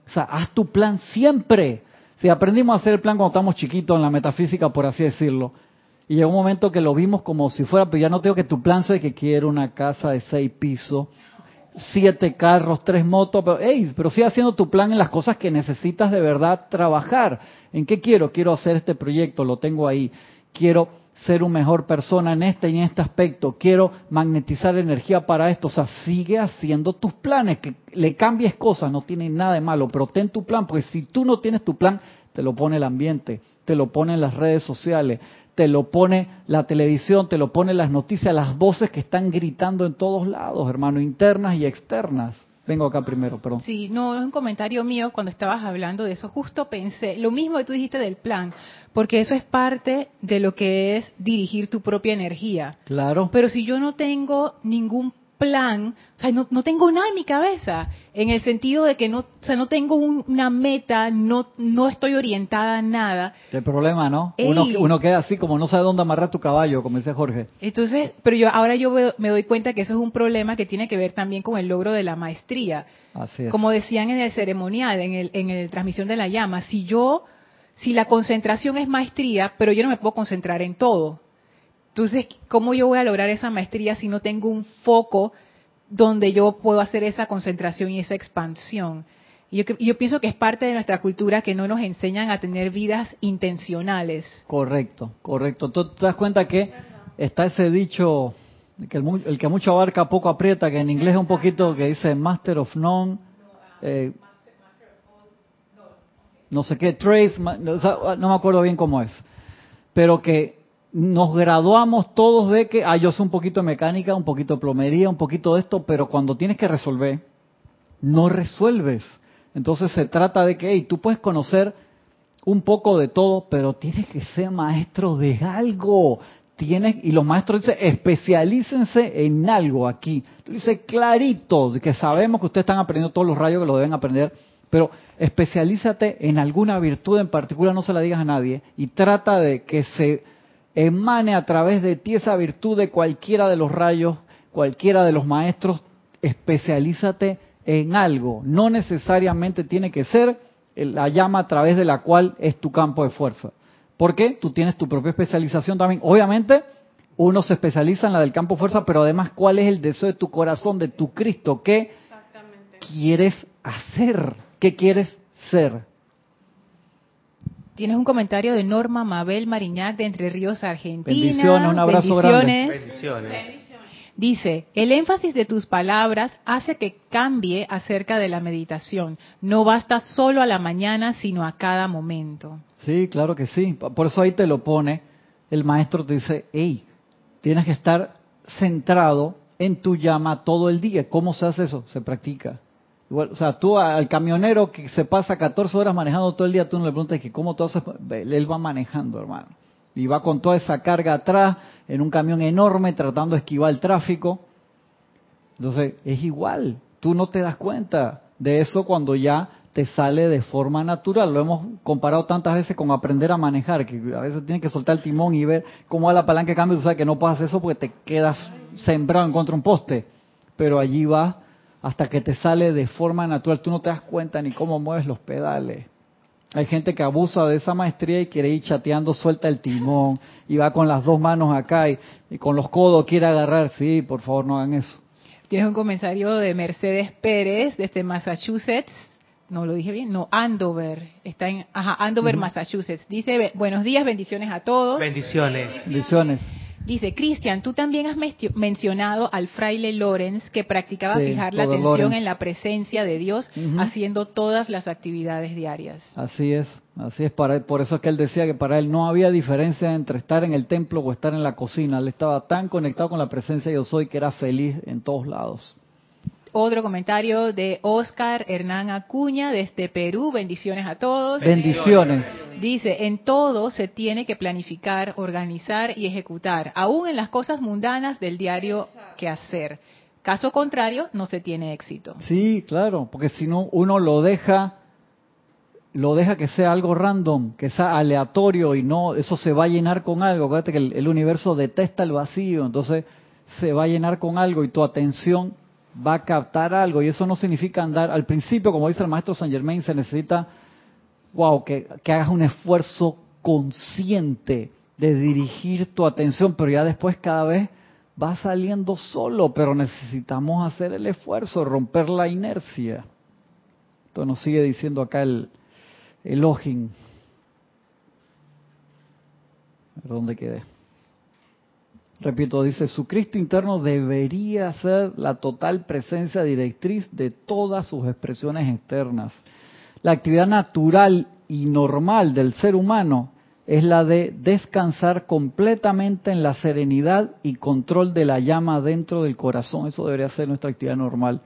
O sea, haz tu plan siempre. Si aprendimos a hacer el plan cuando estamos chiquitos en la metafísica, por así decirlo, y llegó un momento que lo vimos como si fuera, pero ya no tengo que tu plan sea que quiero una casa de seis pisos, siete carros, tres motos, pero, hey, pero sigue haciendo tu plan en las cosas que necesitas de verdad trabajar. ¿En qué quiero? Quiero hacer este proyecto, lo tengo ahí. Quiero ser una mejor persona en este y en este aspecto, quiero magnetizar energía para esto, o sea, sigue haciendo tus planes, que le cambies cosas, no tiene nada de malo, pero ten tu plan, porque si tú no tienes tu plan, te lo pone el ambiente, te lo ponen las redes sociales, te lo pone la televisión, te lo pone las noticias, las voces que están gritando en todos lados, hermano, internas y externas. Vengo acá primero, perdón. Sí, no, es un comentario mío cuando estabas hablando de eso. Justo pensé, lo mismo que tú dijiste del plan, porque eso es parte de lo que es dirigir tu propia energía. Claro. Pero si yo no tengo ningún plan, o sea, no, tengo nada en mi cabeza, en el sentido de que no, o sea, no tengo una meta, no, no estoy orientada a nada. El problema, ¿no? Uno, uno, queda así como no sabe dónde amarrar tu caballo, como dice Jorge. Entonces, pero yo ahora yo me doy cuenta que eso es un problema que tiene que ver también con el logro de la maestría. Así es. Como decían en el ceremonial, en el, en el transmisión de la llama, si yo, si la concentración es maestría, pero yo no me puedo concentrar en todo. Entonces, ¿cómo yo voy a lograr esa maestría si no tengo un foco donde yo puedo hacer esa concentración y esa expansión? Y yo, pienso que es parte de nuestra cultura que no nos enseñan a tener vidas intencionales. Correcto, correcto. ¿Tú te das cuenta que está ese dicho, que el, que mucho abarca poco aprieta, que en inglés es un poquito que dice Master of None, eh, no sé qué, Trace, no me acuerdo bien cómo es, pero que nos graduamos todos de que, ah, yo sé un poquito de mecánica, un poquito de plomería, un poquito de esto, pero cuando tienes que resolver, no resuelves. Entonces se trata de que, hey, tú puedes conocer un poco de todo, pero tienes que ser maestro de algo. Tienes, y los maestros dicen, especialícense en algo aquí. Dice clarito, que sabemos que ustedes están aprendiendo todos los rayos que lo deben aprender pero especialízate en alguna virtud en particular, no se la digas a nadie, y trata de que se emane a través de ti esa virtud de cualquiera de los rayos, cualquiera de los maestros, especialízate en algo. No necesariamente tiene que ser la llama a través de la cual es tu campo de fuerza. Porque tú tienes tu propia especialización también. Obviamente, uno se especializa en la del campo de fuerza, pero además, ¿cuál es el deseo de tu corazón, de tu Cristo? ¿Qué quieres hacer? ¿Qué quieres ser? Tienes un comentario de Norma Mabel Mariñac de Entre Ríos, Argentina. Bendiciones, un abrazo Bendiciones. grande. Bendiciones. Dice, el énfasis de tus palabras hace que cambie acerca de la meditación. No basta solo a la mañana, sino a cada momento. Sí, claro que sí. Por eso ahí te lo pone. El maestro te dice, hey, tienes que estar centrado en tu llama todo el día. ¿Cómo se hace eso? Se practica. O sea, tú al camionero que se pasa 14 horas manejando todo el día, tú no le preguntas que cómo tú haces, él va manejando, hermano y va con toda esa carga atrás en un camión enorme tratando de esquivar el tráfico. Entonces, es igual, tú no te das cuenta de eso cuando ya te sale de forma natural. Lo hemos comparado tantas veces con aprender a manejar, que a veces tienes que soltar el timón y ver cómo va la palanca de cambio, tú sabes que no puedes hacer eso porque te quedas sembrado en contra un poste. Pero allí va hasta que te sale de forma natural, tú no te das cuenta ni cómo mueves los pedales. Hay gente que abusa de esa maestría y quiere ir chateando, suelta el timón y va con las dos manos acá y, con los codos quiere agarrar. Sí, por favor, no hagan eso. Tienes un comentario de Mercedes Pérez desde Massachusetts. No lo dije bien, no, Andover. Está en, ajá, Andover, Massachusetts. Dice, buenos días, bendiciones a todos. Bendiciones. Bendiciones. Dice, Cristian, tú también has mencionado al fraile Lorenz que practicaba Sí, fijar la atención Lorenz. en la presencia de Dios haciendo todas las actividades diarias. Así es, así es. Para él, por eso es que él decía que para él no había diferencia entre estar en el templo o estar en la cocina. Él estaba tan conectado con la presencia de yo soy que era feliz en todos lados. Otro comentario de Oscar Hernán Acuña desde Perú. Bendiciones a todos. Bendiciones. Dice, en todo se tiene que planificar, organizar y ejecutar, aún en las cosas mundanas del diario que hacer. Caso contrario, no se tiene éxito. Sí, claro, porque si no uno lo deja lo deja que sea algo random, que sea aleatorio y no eso se va a llenar con algo. Acuérdate que el, el universo detesta el vacío, entonces se va a llenar con algo y tu atención va a captar algo y eso no significa andar al principio, como dice el maestro Saint Germain, se necesita wow, que, hagas un esfuerzo consciente de dirigir tu atención, pero ya después cada vez va saliendo solo, pero necesitamos hacer el esfuerzo, romper la inercia. Esto nos sigue diciendo acá el. A ver ¿Dónde quedé? Repito, dice, su Cristo interno debería ser la total presencia directriz de todas sus expresiones externas. La actividad natural y normal del ser humano es la de descansar completamente en la serenidad y control de la llama dentro del corazón. Eso debería ser nuestra actividad normal.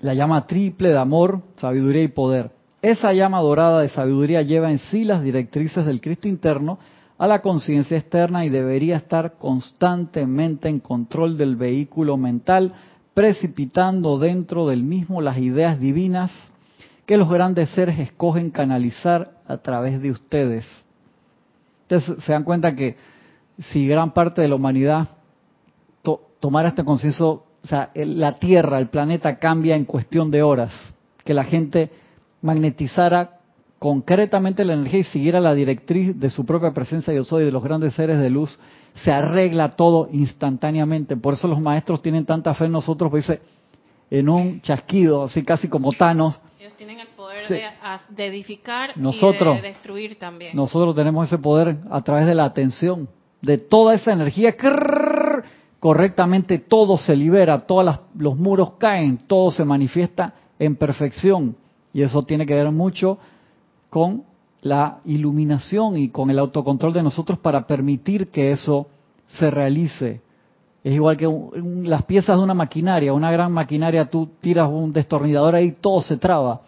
La llama triple de amor, sabiduría y poder. Esa llama dorada de sabiduría lleva en sí las directrices del Cristo interno a la conciencia externa y debería estar constantemente en control del vehículo mental, precipitando dentro del mismo las ideas divinas que los grandes seres escogen canalizar a través de ustedes. Entonces se dan cuenta que si gran parte de la humanidad to tomara este conciencia, o sea, la Tierra, el planeta cambia en cuestión de horas, que la gente magnetizara concretamente la energía y siguiera la directriz de su propia presencia yo soy, de los grandes seres de luz, se arregla todo instantáneamente. Por eso los maestros tienen tanta fe en nosotros, pues dice, en un chasquido, así casi como Thanos, Ellos tienen el poder de, edificar Nosotros. y de destruir también. Nosotros tenemos ese poder a través de la atención, de toda esa energía. crrrr, correctamente todo se libera, todos los muros caen, todo se manifiesta en perfección. Y eso tiene que ver mucho con la iluminación y con el autocontrol de nosotros para permitir que eso se realice. Es igual que un- las piezas de una maquinaria, una gran maquinaria, tú tiras un destornillador ahí, todo se traba.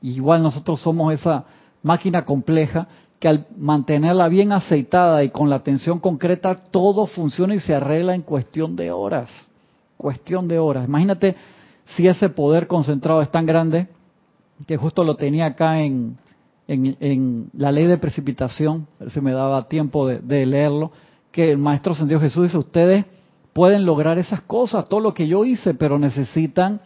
Y igual nosotros somos esa máquina compleja que al mantenerla bien aceitada y con la atención concreta, todo funciona y se arregla en cuestión de horas. Cuestión de horas. Imagínate si ese poder concentrado es tan grande que justo lo tenía acá en, en, la ley de precipitación, si me daba tiempo de, leerlo, que el Maestro Sentido Jesús dice, ustedes pueden lograr esas cosas, todo lo que yo hice, pero necesitan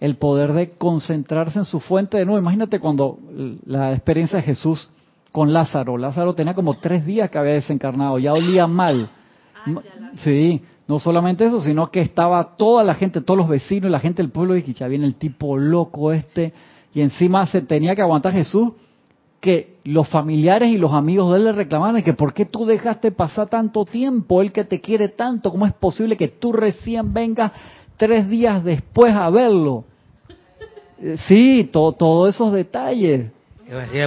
el poder de concentrarse en su fuente de nuevo. Imagínate cuando la experiencia de Jesús con Lázaro. Lázaro tenía como tres días que había desencarnado, ya olía mal. Ah, sí, no solamente eso, sino que estaba toda la gente, todos los vecinos, la gente del pueblo, y que ya viene el tipo loco este, y encima se tenía que aguantar Jesús, que los familiares y los amigos de él le reclamaban que por qué tú dejaste pasar tanto tiempo, él que te quiere tanto, ¿cómo es posible que tú recién vengas tres días después a verlo? Eh, sí, todos esos detalles.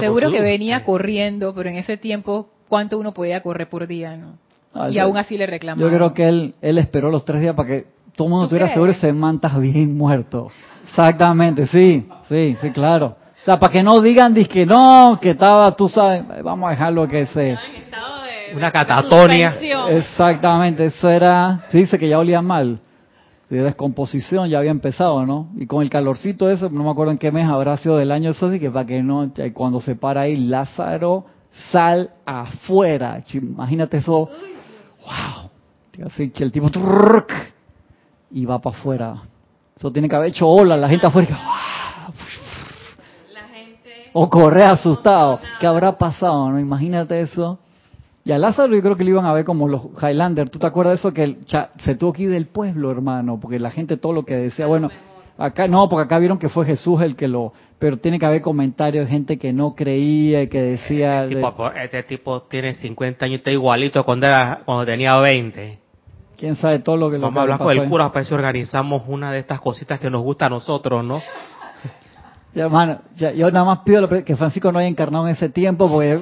Seguro que venía corriendo, pero en ese tiempo, ¿cuánto uno podía correr por día? no ah, Y aún así le reclamaba. Yo creo que él, él esperó los tres días para que todo el mundo estuviera seguro y se mantas bien muerto. Exactamente, sí, sí, sí, claro. O sea, para que no digan que no, que estaba, tú sabes, vamos a dejarlo que se... Una catatonia. Exactamente, eso era, se dice que ya olía mal de descomposición ya había empezado, ¿no? Y con el calorcito eso, no me acuerdo en qué mes habrá sido del año eso, que para que no, cuando se para ahí Lázaro, sal afuera. Imagínate eso, wow. Así que el tipo y va para afuera. Eso tiene que haber hecho ola, la gente afuera. O corre asustado. ¿Qué habrá pasado? ¿No? Imagínate eso. Y a Lázaro yo creo que le iban a ver como los Highlander. ¿Tú te acuerdas de eso? Que se tuvo que ir del pueblo, hermano, porque la gente todo lo que decía, bueno, acá no, porque acá vieron que fue Jesús el que lo... Pero tiene que haber comentarios de gente que no creía y que decía... Este tipo, este tipo tiene 50 años, está igualito cuando, era, cuando tenía 20. ¿Quién sabe todo lo que Vamos a hablar con el cura para ver si organizamos una de estas cositas que nos gusta a nosotros, ¿no? Hermano, yo nada más pido que Francisco no haya encarnado en ese tiempo, porque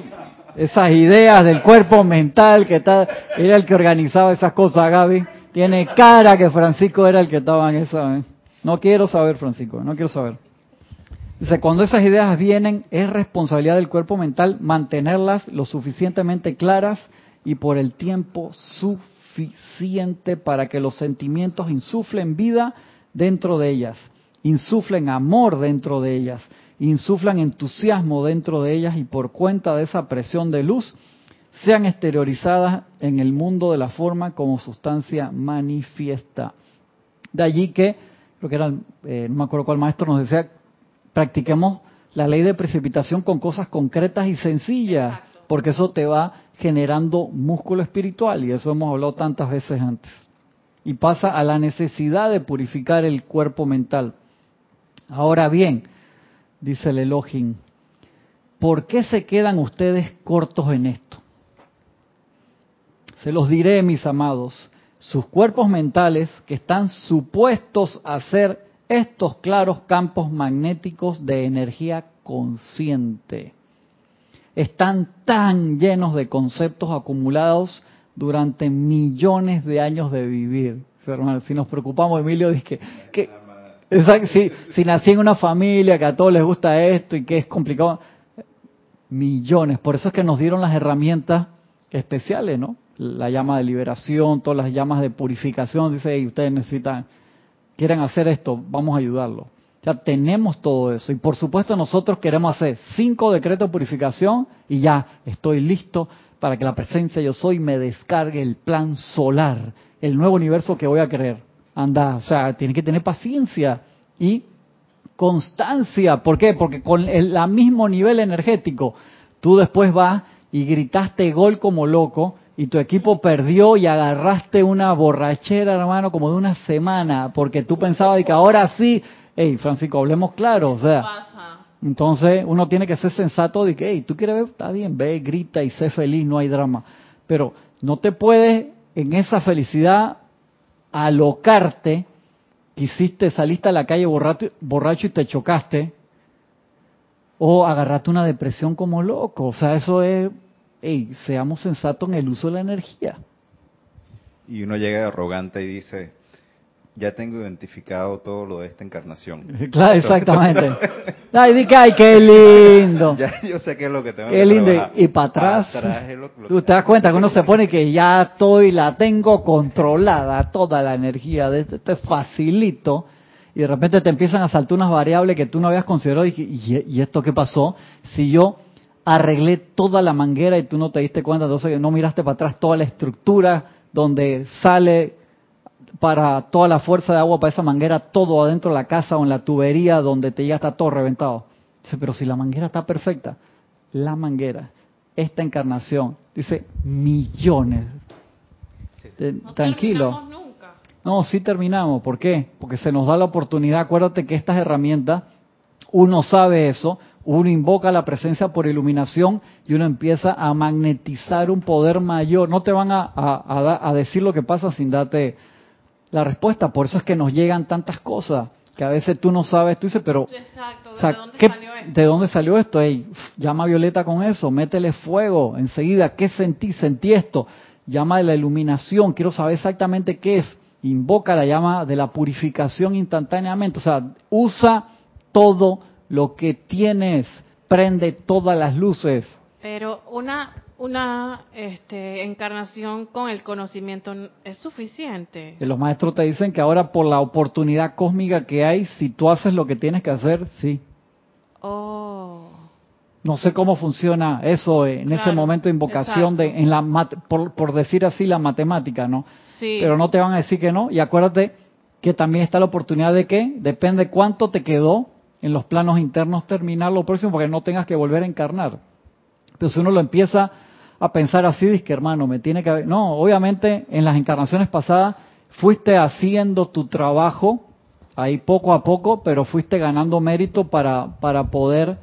esas ideas del cuerpo mental que está, era el que organizaba esas cosas, Gaby. Tiene cara que Francisco era el que estaba en eso. ¿eh? No quiero saber, Francisco, no quiero saber. Dice, cuando esas ideas vienen, es responsabilidad del cuerpo mental mantenerlas lo suficientemente claras y por el tiempo suficiente para que los sentimientos insuflen vida dentro de ellas, insuflen amor dentro de ellas, insuflan entusiasmo dentro de ellas y por cuenta de esa presión de luz sean exteriorizadas en el mundo de la forma como sustancia manifiesta. De allí que, creo que era, eh, no me acuerdo cuál maestro nos decía, practiquemos la ley de precipitación con cosas concretas y sencillas, porque eso te va generando músculo espiritual y eso hemos hablado tantas veces antes. Y pasa a la necesidad de purificar el cuerpo mental. Ahora bien, dice el Elohim, ¿por qué se quedan ustedes cortos en esto? Se los diré, mis amados, sus cuerpos mentales que están supuestos a ser estos claros campos magnéticos de energía consciente. Están tan llenos de conceptos acumulados durante millones de años de vivir. Si nos preocupamos, Emilio, dice que Si, si nací en una familia que a todos les gusta esto y que es complicado, millones. Por eso es que nos dieron las herramientas especiales, ¿no? La llama de liberación, todas las llamas de purificación. Dice, hey, ustedes necesitan, quieren hacer esto, vamos a ayudarlo. Ya tenemos todo eso. Y por supuesto nosotros queremos hacer cinco decretos de purificación y ya estoy listo para que la presencia yo soy me descargue el plan solar, el nuevo universo que voy a creer anda, o sea, tiene que tener paciencia y constancia. ¿Por qué? Porque con el mismo nivel energético, tú después vas y gritaste gol como loco y tu equipo perdió y agarraste una borrachera, hermano, como de una semana, porque tú pensabas que ahora sí, hey, Francisco, hablemos claro, o sea, entonces uno tiene que ser sensato de que, hey, tú quieres ver, está bien, ve, grita y sé feliz, no hay drama, pero no te puedes en esa felicidad alocarte, quisiste, saliste a la calle borracho, y te chocaste, o agarraste una depresión como loco. O sea, eso es, hey, seamos sensatos en el uso de la energía. Y uno llega arrogante y dice, ya tengo identificado todo lo de esta encarnación. (laughs) Claro, exactamente. (laughs) ay, di que, ay, qué lindo. (laughs) Ya yo sé qué es lo que tengo qué lindo. Y, para atrás, tú te das cuenta que uno se pone que ya estoy, la tengo controlada, toda la energía, de esto, esto es facilito. y de repente te empiezan a saltar unas variables que tú no habías considerado y, y, esto qué pasó, si yo arreglé toda la manguera y tú no te diste cuenta, entonces no miraste para atrás toda la estructura donde sale para toda la fuerza de agua para esa manguera, todo adentro de la casa o en la tubería donde te llega está todo reventado. Dice, pero si la manguera está perfecta, la manguera, esta encarnación, dice millones. tranquilo. No, sí terminamos. ¿Por qué? Porque se nos da la oportunidad. Acuérdate que estas herramientas, uno sabe eso, uno invoca la presencia por iluminación y uno empieza a magnetizar un poder mayor. No te van a, a decir lo que pasa sin darte la respuesta. Por eso es que nos llegan tantas cosas que a veces tú no sabes, tú dices, pero Exacto, ¿de, dónde, salió esto? ¿de dónde salió esto? llama a Violeta con eso, métele fuego enseguida, ¿qué sentí? Sentí esto, llama de la iluminación, quiero saber exactamente qué es, invoca la llama de la purificación instantáneamente, o sea, usa todo lo que tienes, prende todas las luces. Pero una una este, encarnación con el conocimiento es suficiente. los maestros te dicen que ahora por la oportunidad cósmica que hay, si tú haces lo que tienes que hacer, sí. Oh. No sé cómo funciona eso en ese momento de invocación de en la por, por, decir así la matemática, ¿no? Sí. Pero no te van a decir que no y acuérdate que también está la oportunidad de que depende cuánto te quedó en los planos internos terminar lo próximo porque no tengas que volver a encarnar. Pero si uno lo empieza a pensar así, dice que hermano, me tiene que haber... No, obviamente en las encarnaciones pasadas fuiste haciendo tu trabajo ahí poco a poco, pero fuiste ganando mérito para, para poder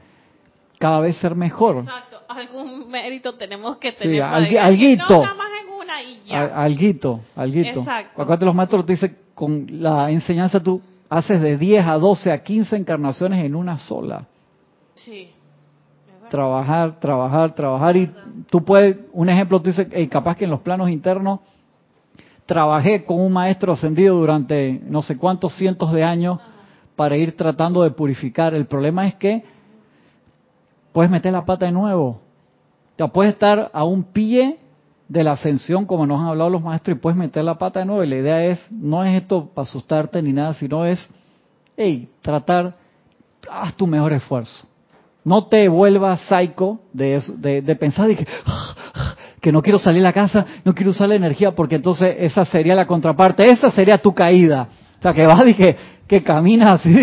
cada vez ser mejor. Exacto, algún mérito tenemos que tener. Sí, alguito. No, más en una y ya. alguito, alguito. Exacto. Acuérdate, los maestros te dicen, con la enseñanza tú haces de 10 a 12 a 15 encarnaciones en una sola. Sí trabajar, trabajar, trabajar. Y tú puedes, un ejemplo, tú dices, capaz que en los planos internos trabajé con un maestro ascendido durante no sé cuántos cientos de años para ir tratando de purificar. El problema es que puedes meter la pata de nuevo. O puedes estar a un pie de la ascensión, como nos han hablado los maestros, y puedes meter la pata de nuevo. Y la idea es, no es esto para asustarte ni nada, sino es, hey, tratar, haz tu mejor esfuerzo. No te vuelvas psycho de, de, pensar que, que no quiero salir a la casa, no quiero usar la energía, porque entonces esa sería la contraparte, esa sería tu caída. O sea, que vas y que, que caminas (laughs) así.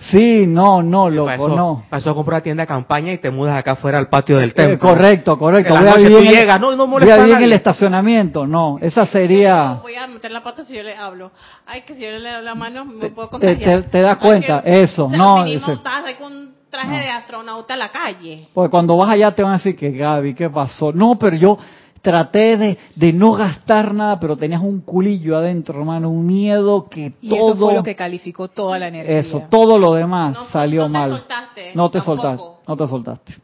Sí, no, no, loco, no. Pasó a comprar una tienda de campaña y te mudas acá afuera al patio del eh, templo. correcto, correcto. Voy a vivir llegas, no, no bien el estacionamiento, no, esa sería... voy a meter la pata si yo le hablo. Ay, que si yo le doy la mano me puedo contagiar. Te, das cuenta, eso, no. Ese, con un traje de astronauta a la calle. Porque cuando vas allá te van a decir que Gaby, ¿qué pasó? No, pero yo traté de, de, no gastar nada, pero tenías un culillo adentro, hermano, un miedo que y todo... eso fue lo que calificó toda la energía. Eso, todo lo demás salió no mal. Te soltaste, no te soltaste, no te soltaste.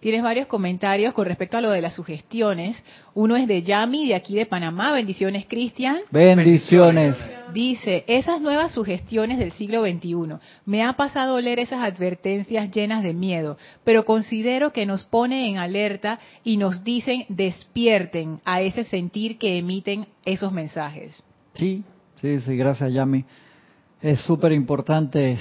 Tienes varios comentarios con respecto a lo de las sugestiones. Uno es de Yami, de aquí de Panamá. Bendiciones, Cristian. Bendiciones. Dice, esas nuevas sugestiones del siglo XXI. Me ha pasado leer esas advertencias llenas de miedo, pero considero que nos pone en alerta y nos dicen despierten a ese sentir que emiten esos mensajes. Sí, sí, sí, gracias, Yami. Es súper importante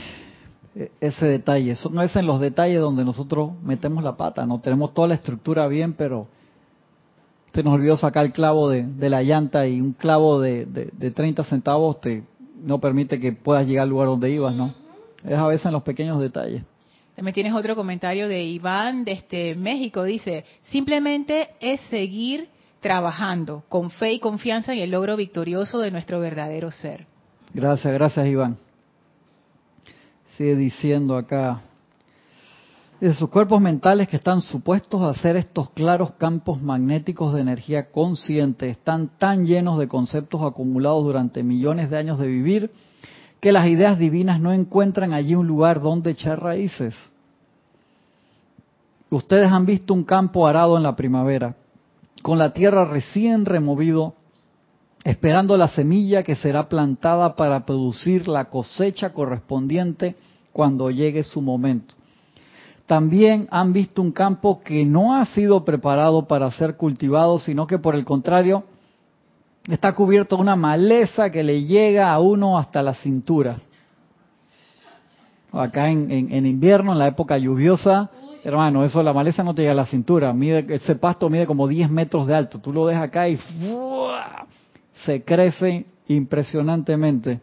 ese detalle. Son es en los detalles donde nosotros metemos la pata, no tenemos toda la estructura bien, pero se nos olvidó sacar el clavo de, la llanta y un clavo de, de, 30 centavos te no permite que puedas llegar al lugar donde ibas, ¿no? Es a veces en los pequeños detalles. También tienes otro comentario de Iván desde este México. Dice, simplemente es seguir trabajando con fe y confianza en el logro victorioso de nuestro verdadero ser. Gracias, gracias Iván sigue diciendo acá, de sus cuerpos mentales que están supuestos a ser estos claros campos magnéticos de energía consciente, están tan llenos de conceptos acumulados durante millones de años de vivir, que las ideas divinas no encuentran allí un lugar donde echar raíces. Ustedes han visto un campo arado en la primavera, con la tierra recién removido esperando la semilla que será plantada para producir la cosecha correspondiente cuando llegue su momento. También han visto un campo que no ha sido preparado para ser cultivado, sino que por el contrario está cubierto de una maleza que le llega a uno hasta la cintura. Acá en, en, invierno, en la época lluviosa, hermano, eso la maleza no te llega a la cintura. Mide, ese pasto mide como 10 metros de alto. Tú lo dejas acá y se crece impresionantemente.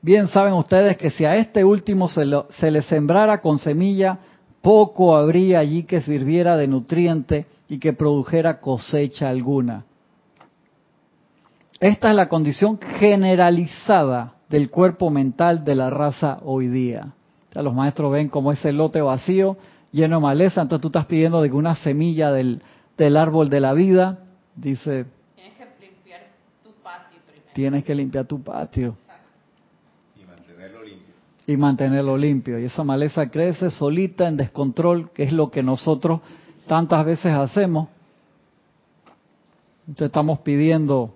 Bien saben ustedes que si a este último se, se le sembrara con semilla, poco habría allí que sirviera de nutriente y que produjera cosecha alguna. Esta es la condición generalizada del cuerpo mental de la raza hoy día. los maestros ven como ese lote vacío, lleno de maleza, entonces tú estás pidiendo de que una semilla del, del árbol de la vida, dice... Tienes que limpiar tu patio primero. Tienes que limpiar tu patio. Y mantenerlo limpio. Y esa maleza crece solita en descontrol, que es lo que nosotros tantas veces hacemos. Entonces estamos pidiendo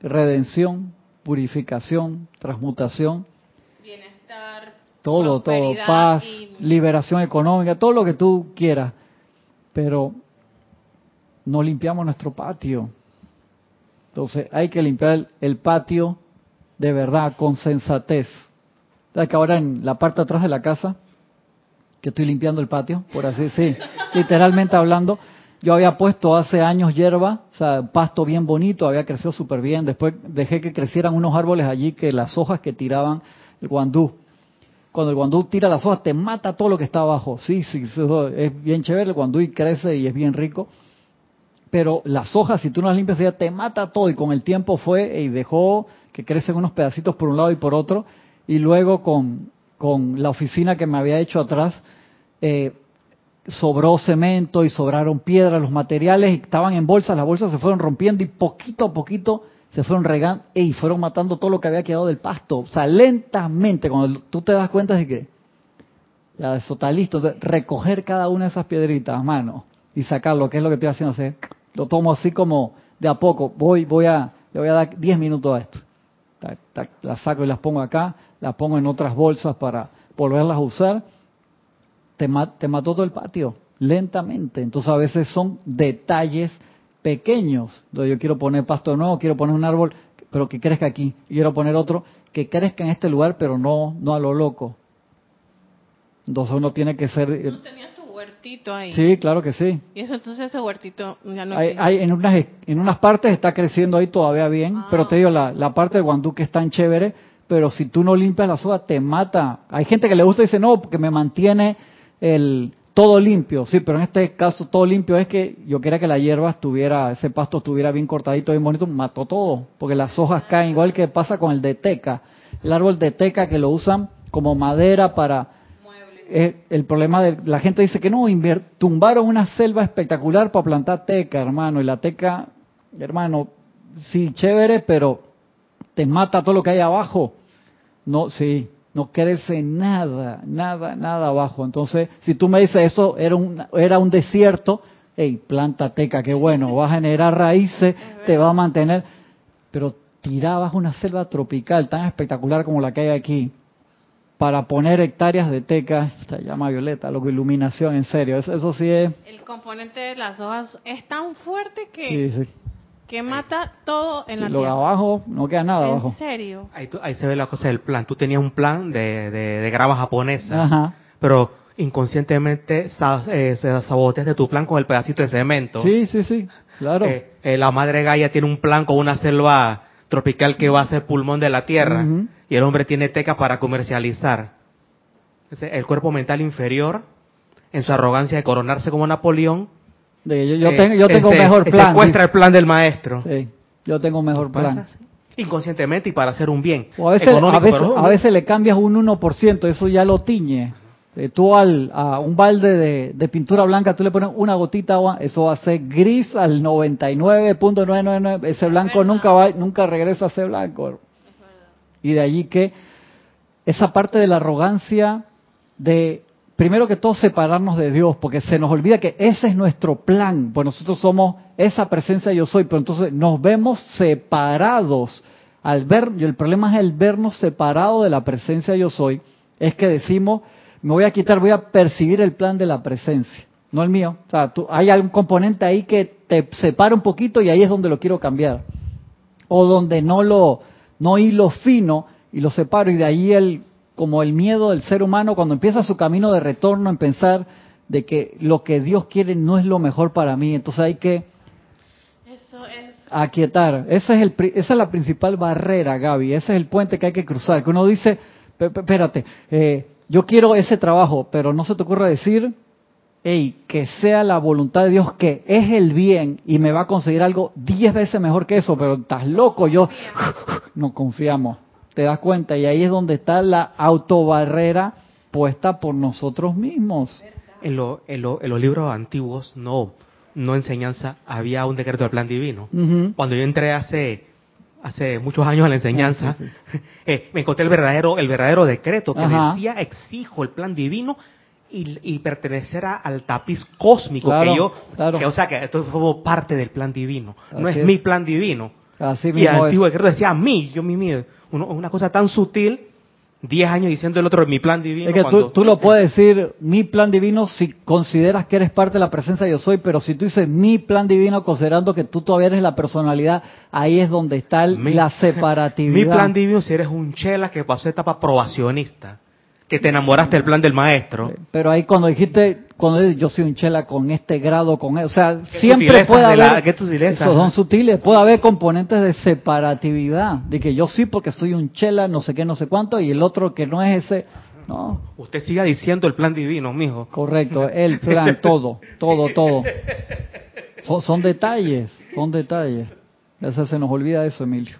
redención, purificación, transmutación, bienestar, todo, todo, paz, liberación económica, todo lo que tú quieras, pero no limpiamos nuestro patio. Entonces hay que limpiar el, patio de verdad, con sensatez. ¿Sabes que ahora en la parte atrás de la casa, que estoy limpiando el patio, por así decir, literalmente hablando, yo había puesto hace años hierba, o sea, pasto bien bonito, había crecido súper bien. Después dejé que crecieran unos árboles allí que las hojas que tiraban el guandú. Cuando el guandú tira las hojas, te mata todo lo que está abajo. Sí, sí, es bien chévere, el guandú y crece y es bien rico. Pero las hojas, si tú no las limpias, ya te mata todo. Y con el tiempo fue y dejó que crecen unos pedacitos por un lado y por otro. Y luego con, con la oficina que me había hecho atrás, eh, sobró cemento y sobraron piedras, los materiales estaban en bolsas, las bolsas se fueron rompiendo y poquito a poquito se fueron regando y fueron matando todo lo que había quedado del pasto. O sea, lentamente, cuando tú te das cuenta de que ya eso está listo, recoger cada una de esas piedritas, mano, y sacarlo, que es lo que estoy haciendo, hacer, lo tomo así como de a poco, voy, voy a, le voy a dar 10 minutos a esto. las saco y las pongo acá, las pongo en otras bolsas para volverlas a usar te, mató todo el patio, lentamente. Entonces a veces son detalles pequeños. yo quiero poner pasto nuevo, quiero poner un árbol, pero que crezca aquí. Y quiero poner otro que crezca en este lugar, pero no, no a lo loco. Entonces uno tiene que ser... ¿Tú eh, tenías tu huertito ahí? Sí, claro que sí. Y eso entonces ese huertito ya no hay, hay, en unas En unas partes está creciendo ahí todavía bien, ah. pero te digo, la, la parte del guandú que es tan chévere, pero si tú no limpias la soja te mata. Hay gente que le gusta y dice, no, porque me mantiene el todo limpio, sí, pero en este caso todo limpio es que yo quería que la hierba estuviera, ese pasto estuviera bien cortadito, bien bonito, mató todo, porque las hojas caen, igual que pasa con el de teca, el árbol de teca que lo usan como madera para... el problema de la gente dice que no, tumbaron una selva espectacular para plantar teca, hermano, y la teca, hermano, sí, chévere, pero te mata todo lo que hay abajo. No, sí, no crece nada, nada, nada abajo. Entonces, si tú me dices eso era un, era un desierto, hey, planta teca, qué bueno, va a generar raíces, te va a mantener, pero tirabas una selva tropical tan espectacular como la que hay aquí para poner hectáreas de teca, se llama violeta, lo que iluminación, en serio, eso, eso sí es... El componente de las hojas es tan fuerte que... Sí, sí que mata todo en la lo tierra. abajo no queda nada abajo. ¿En serio? Ahí, se ve la cosa del plan. Tú tenías un plan de, de, grava japonesa, pero inconscientemente eh, se saboteaste tu plan con el pedacito de cemento. Sí, sí, sí, claro. Eh, eh, la madre Gaia tiene un plan con una selva tropical que va a ser pulmón de la tierra y el hombre tiene teca para comercializar. el cuerpo mental inferior, en su arrogancia de coronarse como Napoleón, yo, yo, tengo, yo tengo mejor plan. muestra el plan del maestro. Sí, yo tengo un mejor plan. Inconscientemente y para hacer un bien. a veces, a veces, le cambias un 1%, eso ya lo tiñe. Eh, tú al, a un balde de, pintura blanca, tú le pones una gotita agua, eso va a ser gris al 99.999. Ese blanco nunca va, nunca regresa a ser blanco. Y de allí que esa parte de la arrogancia de primero que todo separarnos de Dios, porque se nos olvida que ese es nuestro plan, pues nosotros somos esa presencia yo soy, pero entonces nos vemos separados. Al ver, y el problema es el vernos separados de la presencia yo soy, es que decimos, me voy a quitar, voy a percibir el plan de la presencia. no el mío. O sea, hay algún componente ahí que te separa un poquito y ahí es donde lo quiero cambiar. O donde no lo, no hilo fino y lo separo y de ahí el, como el miedo del ser humano cuando empieza su camino de retorno en pensar de que lo que Dios quiere no es lo mejor para mí. Entonces hay que aquietar. Esa es, el, esa es la principal barrera, Gaby. Ese es el puente que hay que cruzar. Que uno dice, espérate, eh, yo quiero ese trabajo, pero no se te ocurre decir, hey, que sea la voluntad de Dios que es el bien y me va a conseguir algo diez veces mejor que eso, pero estás loco, yo (laughs) no confiamos. ¿Te das cuenta? Y ahí es donde está la autobarrera puesta por nosotros mismos. En, en, en los libros antiguos no, no enseñanza había un decreto del plan divino. Cuando yo entré hace hace muchos años a la enseñanza, (laughs) eh, me encontré el verdadero el verdadero decreto que decía exijo el plan divino y, y pertenecer al tapiz cósmico que yo, o sea que esto fue parte del plan divino, no es, mi plan divino. Así y el antiguo decreto decía a mí, yo mi mío, una cosa tan sutil 10 años diciendo el otro mi plan divino. Es que tú, lo puedes decir mi plan divino si consideras que eres parte de la presencia de yo soy, pero si tú dices mi plan divino considerando que tú todavía eres la personalidad, ahí es donde está la (laughs) separatividad. Mi plan divino si eres un chela que pasó etapa probacionista que te enamoraste del plan del maestro. Pero ahí cuando dijiste, cuando yo soy un chela con este grado, con o sea, siempre puede haber, esos son sutiles, puede haber componentes de separatividad, de que yo sí porque soy un chela, no sé qué, no sé cuánto, y el otro que no es ese, no. Usted siga diciendo el plan divino, mijo. Correcto, (laughs) el plan, todo, todo, todo. Son, son detalles, son detalles. A veces se nos olvida eso, Emilio.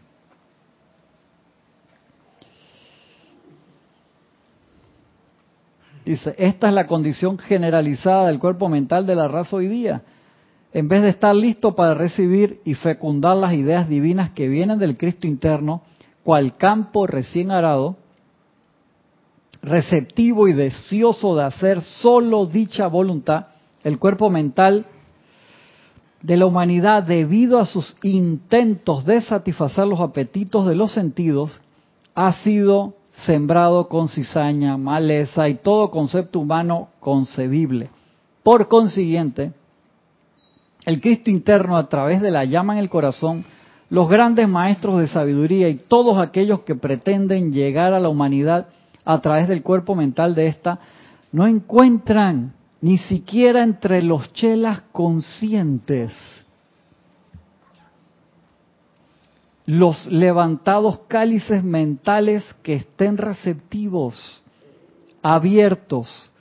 Dice, esta es la condición generalizada del cuerpo mental de la raza hoy día. En vez de estar listo para recibir y fecundar las ideas divinas que vienen del Cristo interno, cual campo recién arado, receptivo y deseoso de hacer solo dicha voluntad, el cuerpo mental de la humanidad, debido a sus intentos de satisfacer los apetitos de los sentidos, ha sido sembrado con cizaña, maleza y todo concepto humano concebible. Por consiguiente, el Cristo interno a través de la llama en el corazón, los grandes maestros de sabiduría y todos aquellos que pretenden llegar a la humanidad a través del cuerpo mental de ésta, no encuentran ni siquiera entre los chelas conscientes los levantados cálices mentales que estén receptivos, abiertos,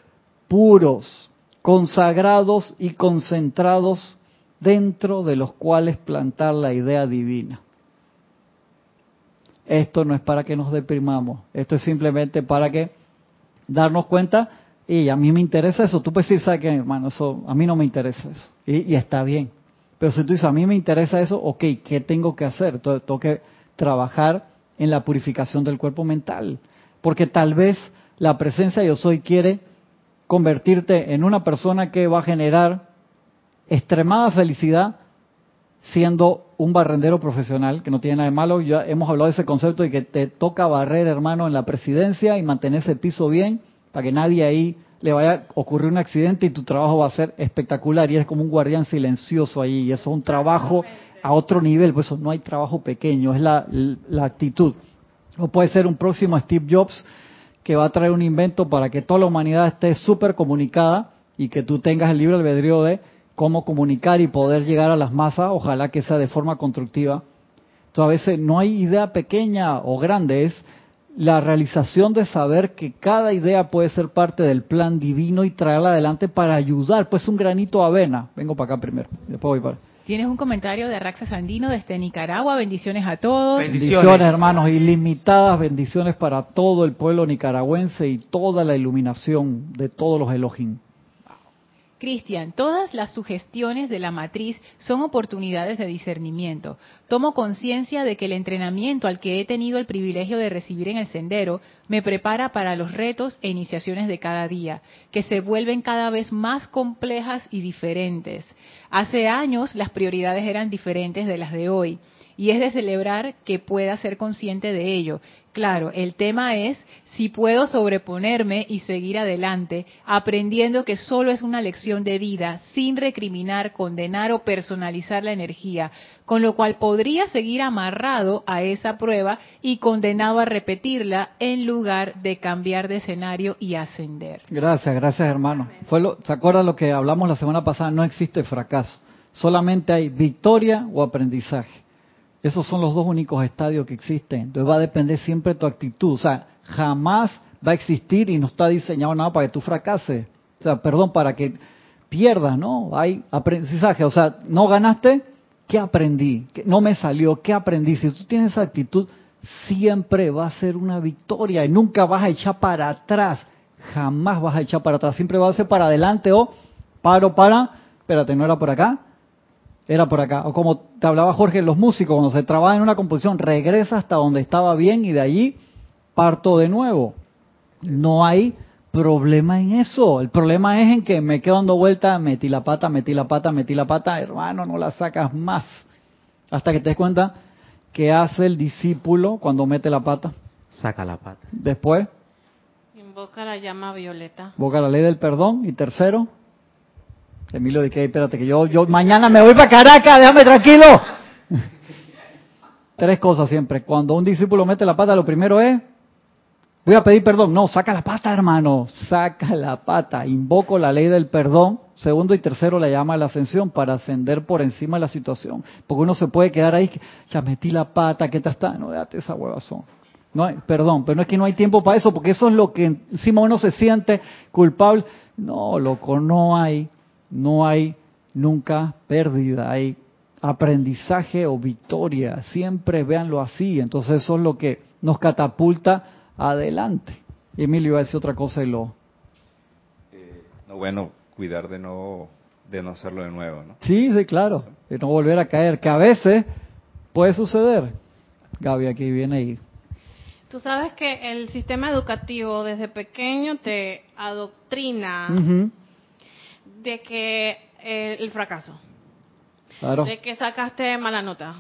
puros, consagrados y concentrados dentro de los cuales plantar la idea divina. Esto no es para que nos deprimamos, esto es simplemente para que darnos cuenta, y a mí me interesa eso, tú puedes decir, ¿sabes qué, hermano? Eso, a mí no me interesa eso, y está bien, pero si tú dices, a mí me interesa eso, ok, ¿qué tengo que hacer? tengo que trabajar en la purificación del cuerpo mental. Porque tal vez la presencia yo soy quiere convertirte en una persona que va a generar extremada felicidad siendo un barrendero profesional, que no tiene nada de malo. Ya hemos hablado de ese concepto de que te toca barrer, hermano, en la presidencia y mantener ese piso bien para que nadie ahí le vaya a ocurrir un accidente y tu trabajo va a ser espectacular y eres como un guardián silencioso ahí y eso es un trabajo a otro nivel, pues eso no hay trabajo pequeño, es la, la actitud. O puede ser un próximo Steve Jobs que va a traer un invento para que toda la humanidad esté súper comunicada y que tú tengas el libre albedrío de cómo comunicar y poder llegar a las masas, ojalá que sea de forma constructiva. Entonces a veces no hay idea pequeña o grande, es la realización de saber que cada idea puede ser parte del plan divino y traerla adelante para ayudar, pues un granito de avena. Vengo para acá primero, después voy para. Tienes un comentario de Araxa Sandino desde Nicaragua. Bendiciones a todos. Bendiciones, hermanos. Ilimitadas bendiciones para todo el pueblo nicaragüense y toda la iluminación de todos los Elohim. Cristian, todas las sugestiones de la matriz son oportunidades de discernimiento. Tomo conciencia de que el entrenamiento al que he tenido el privilegio de recibir en el sendero me prepara para los retos e iniciaciones de cada día, que se vuelven cada vez más complejas y diferentes. Hace años las prioridades eran diferentes de las de hoy. Y es de celebrar que pueda ser consciente de ello. Claro, el tema es si puedo sobreponerme y seguir adelante, aprendiendo que solo es una lección de vida, sin recriminar, condenar o personalizar la energía, con lo cual podría seguir amarrado a esa prueba y condenado a repetirla en lugar de cambiar de escenario y ascender. Gracias, gracias hermano. Fue lo, ¿Se acuerdan lo que hablamos la semana pasada? No existe fracaso, solamente hay victoria o aprendizaje. Esos son los dos únicos estadios que existen. Entonces va a depender siempre de tu actitud. O sea, jamás va a existir y no está diseñado nada para que tú fracases. O sea, perdón, para que pierdas, ¿no? Hay aprendizaje. O sea, no ganaste, ¿qué aprendí? No me salió, ¿qué aprendí? Si tú tienes esa actitud, siempre va a ser una victoria y nunca vas a echar para atrás. Jamás vas a echar para atrás. Siempre vas a ser para adelante o paro para, espérate, no era por acá, era por acá. O como te hablaba Jorge, los músicos, cuando se trabaja en una composición, regresa hasta donde estaba bien y de allí parto de nuevo. No hay problema en eso. El problema es en que me quedo dando vuelta, metí la pata, metí la pata, metí la pata, hermano, no la sacas más. Hasta que te des cuenta que hace el discípulo cuando mete la pata. Saca la pata. Después. Invoca la llama violeta. Invoca la ley del perdón. Y tercero. Emilio de que espérate que yo, yo mañana me voy para Caracas, déjame tranquilo. (laughs) Tres cosas siempre. Cuando un discípulo mete la pata, lo primero es, voy a pedir perdón. No, saca la pata, hermano, saca la pata. Invoco la ley del perdón. Segundo y tercero le llama la ascensión para ascender por encima de la situación. Porque uno se puede quedar ahí, ya metí la pata, ¿qué te está? No, déjate esa huevazón. No, perdón, pero no es que no hay tiempo para eso, porque eso es lo que encima uno se siente culpable. No, loco, no hay no hay nunca pérdida, hay aprendizaje o victoria. Siempre véanlo así. Entonces eso es lo que nos catapulta adelante. Emilio iba a decir otra cosa y lo... Eh, no, bueno, cuidar de no, de no hacerlo de nuevo, ¿no? Sí, sí, claro. De no volver a caer, que a veces puede suceder. Gaby aquí viene y... Tú sabes que el sistema educativo desde pequeño te adoctrina de que eh, el fracaso, de que sacaste mala nota,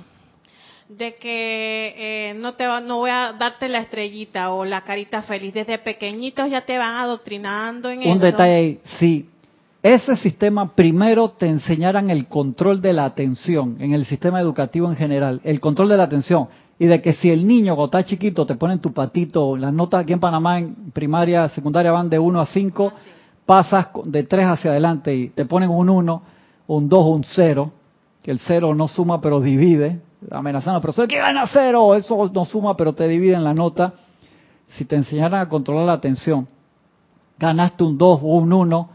de que eh, no te va, no voy a darte la estrellita o la carita feliz. Desde pequeñitos ya te van adoctrinando en eso. Un detalle ahí, si ese sistema primero te enseñaran el control de la atención en el sistema educativo en general, el control de la atención. Y de que si el niño cuando está chiquito te ponen tu patito, las notas aquí en Panamá en primaria, secundaria van de 1 a 5, pasas de 3 hacia adelante y te ponen un 1, un 2, un 0, que el 0 no suma pero divide, amenazando, pero ¿qué gana 0? Eso no suma pero te divide en la nota. Si te enseñaran a controlar la atención, ganaste un 2 o un 1,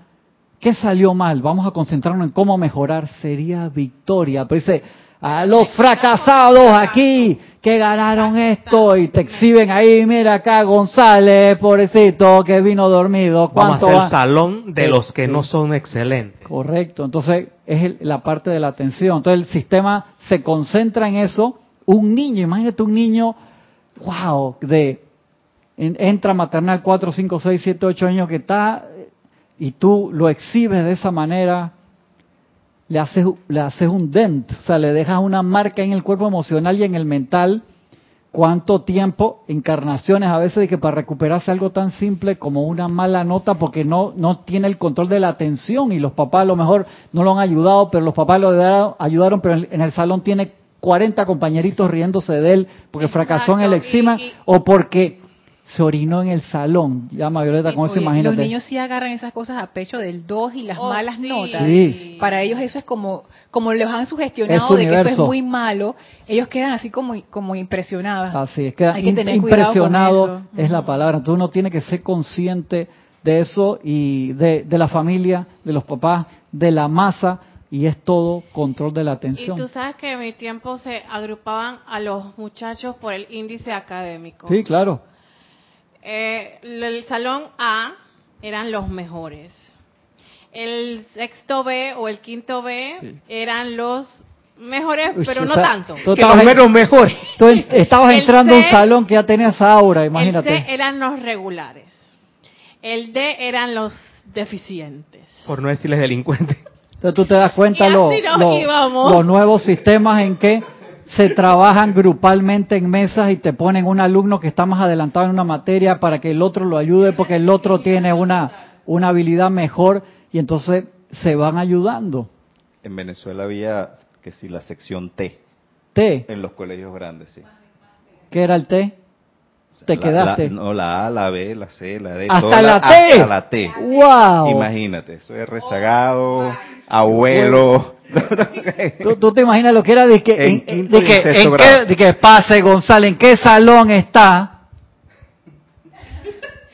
¿qué salió mal? Vamos a concentrarnos en cómo mejorar, sería victoria. Pero dice, a los fracasados aquí que ganaron esto y te exhiben ahí, mira acá González, pobrecito, que vino dormido. ¿Cuánto Vamos a el salón de los que no son excelentes. Correcto, entonces es la parte de la atención. Entonces el sistema se concentra en eso. Un niño, imagínate un niño, wow, de entra maternal 4, 5, 6, 7, 8 años que está y tú lo exhibes de esa manera, le haces, le haces un dent, o sea, le dejas una marca en el cuerpo emocional y en el mental. ¿Cuánto tiempo, encarnaciones a veces de que para recuperarse algo tan simple como una mala nota porque no, no tiene el control de la atención y los papás a lo mejor no lo han ayudado, pero los papás lo ayudaron, pero en el salón tiene 40 compañeritos riéndose de él porque fracasó en el exima o porque se orinó en el salón. Llama Violeta, ¿cómo se imagina? Los niños sí agarran esas cosas a pecho del 2 y las oh, malas notas. Para ellos eso es como, como los han sugestionado de que eso es muy malo, ellos quedan así como, como impresionados. Así es, quedan impresionado es la palabra. Entonces uno tiene que ser consciente de eso y de, de la familia, de los papás, de la masa y es todo control de la atención. Y tú sabes que en mi tiempo se agrupaban a los muchachos por el índice académico. Sí, claro. Eh, el salón A eran los mejores. El sexto B o el quinto B eran los mejores, pero no tanto. Tú que los menos mejores. Tú estabas entrando a un salón que ya tenía esa aura, imagínate. El C eran los regulares. El D eran los deficientes. Por no decirles delincuentes. Entonces tú te das cuenta los, los nuevos sistemas en que se trabajan grupalmente en mesas y te ponen un alumno que está más adelantado en una materia para que el otro lo ayude porque el otro tiene una, una habilidad mejor y entonces se van ayudando. En Venezuela había que si la sección T. T. En los colegios grandes, sí. ¿Qué era el T? Te quedaste. no, la A, la B, la C, la D. Hasta la, T. Hasta la T. ¡Wow! Imagínate, es rezagado, abuelo. (laughs) ¿Tú, te imaginas lo que era de que, en, de que, en qué, de que pase González, ¿en qué salón está?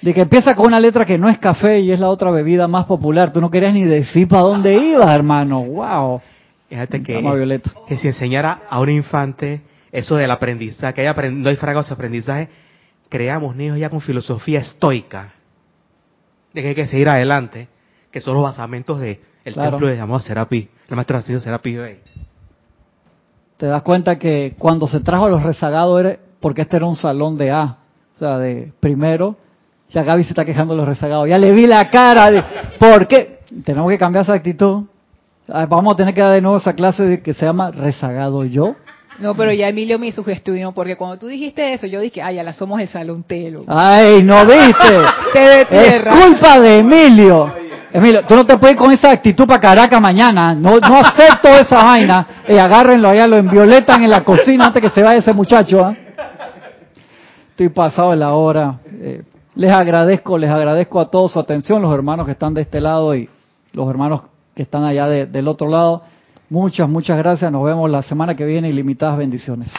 De que empieza con una letra que no es café y es la otra bebida más popular. Tú no querías ni decir para dónde ibas, hermano. ¡Wow! Fíjate que, que si enseñara a un infante eso del aprendizaje, que haya no hay fracaso de aprendizaje, creamos niños ya con filosofía estoica, de que hay que seguir adelante, que son los basamentos del el templo de llamado Serapi, el maestro ascendido Serapi Te das cuenta que cuando se trajo a los rezagados era porque este era un salón de A, o sea, de primero, ya Gaby se está quejando de los rezagados, ya le vi la cara, de, ¿por qué? Tenemos que cambiar esa actitud. Ah, vamos a tener que dar de nuevo esa clase de que se llama rezagado yo. No, pero ya Emilio me sugestión, porque cuando tú dijiste eso, yo dije, ay, ya la somos el salón telo. Ay, ¿no viste? (laughs) es culpa de Emilio. Emilio, tú no te puedes ir con esa actitud para Caracas mañana. No, no acepto esa vaina. Eh, agárrenlo allá, lo envioletan en la cocina antes que se vaya ese muchacho. ¿ah? Estoy pasado de la hora. Eh, les agradezco, les agradezco a todos su atención, los hermanos que están de este lado y los hermanos que están allá del otro lado. Muchas, muchas gracias. Nos vemos la semana que viene y limitadas bendiciones.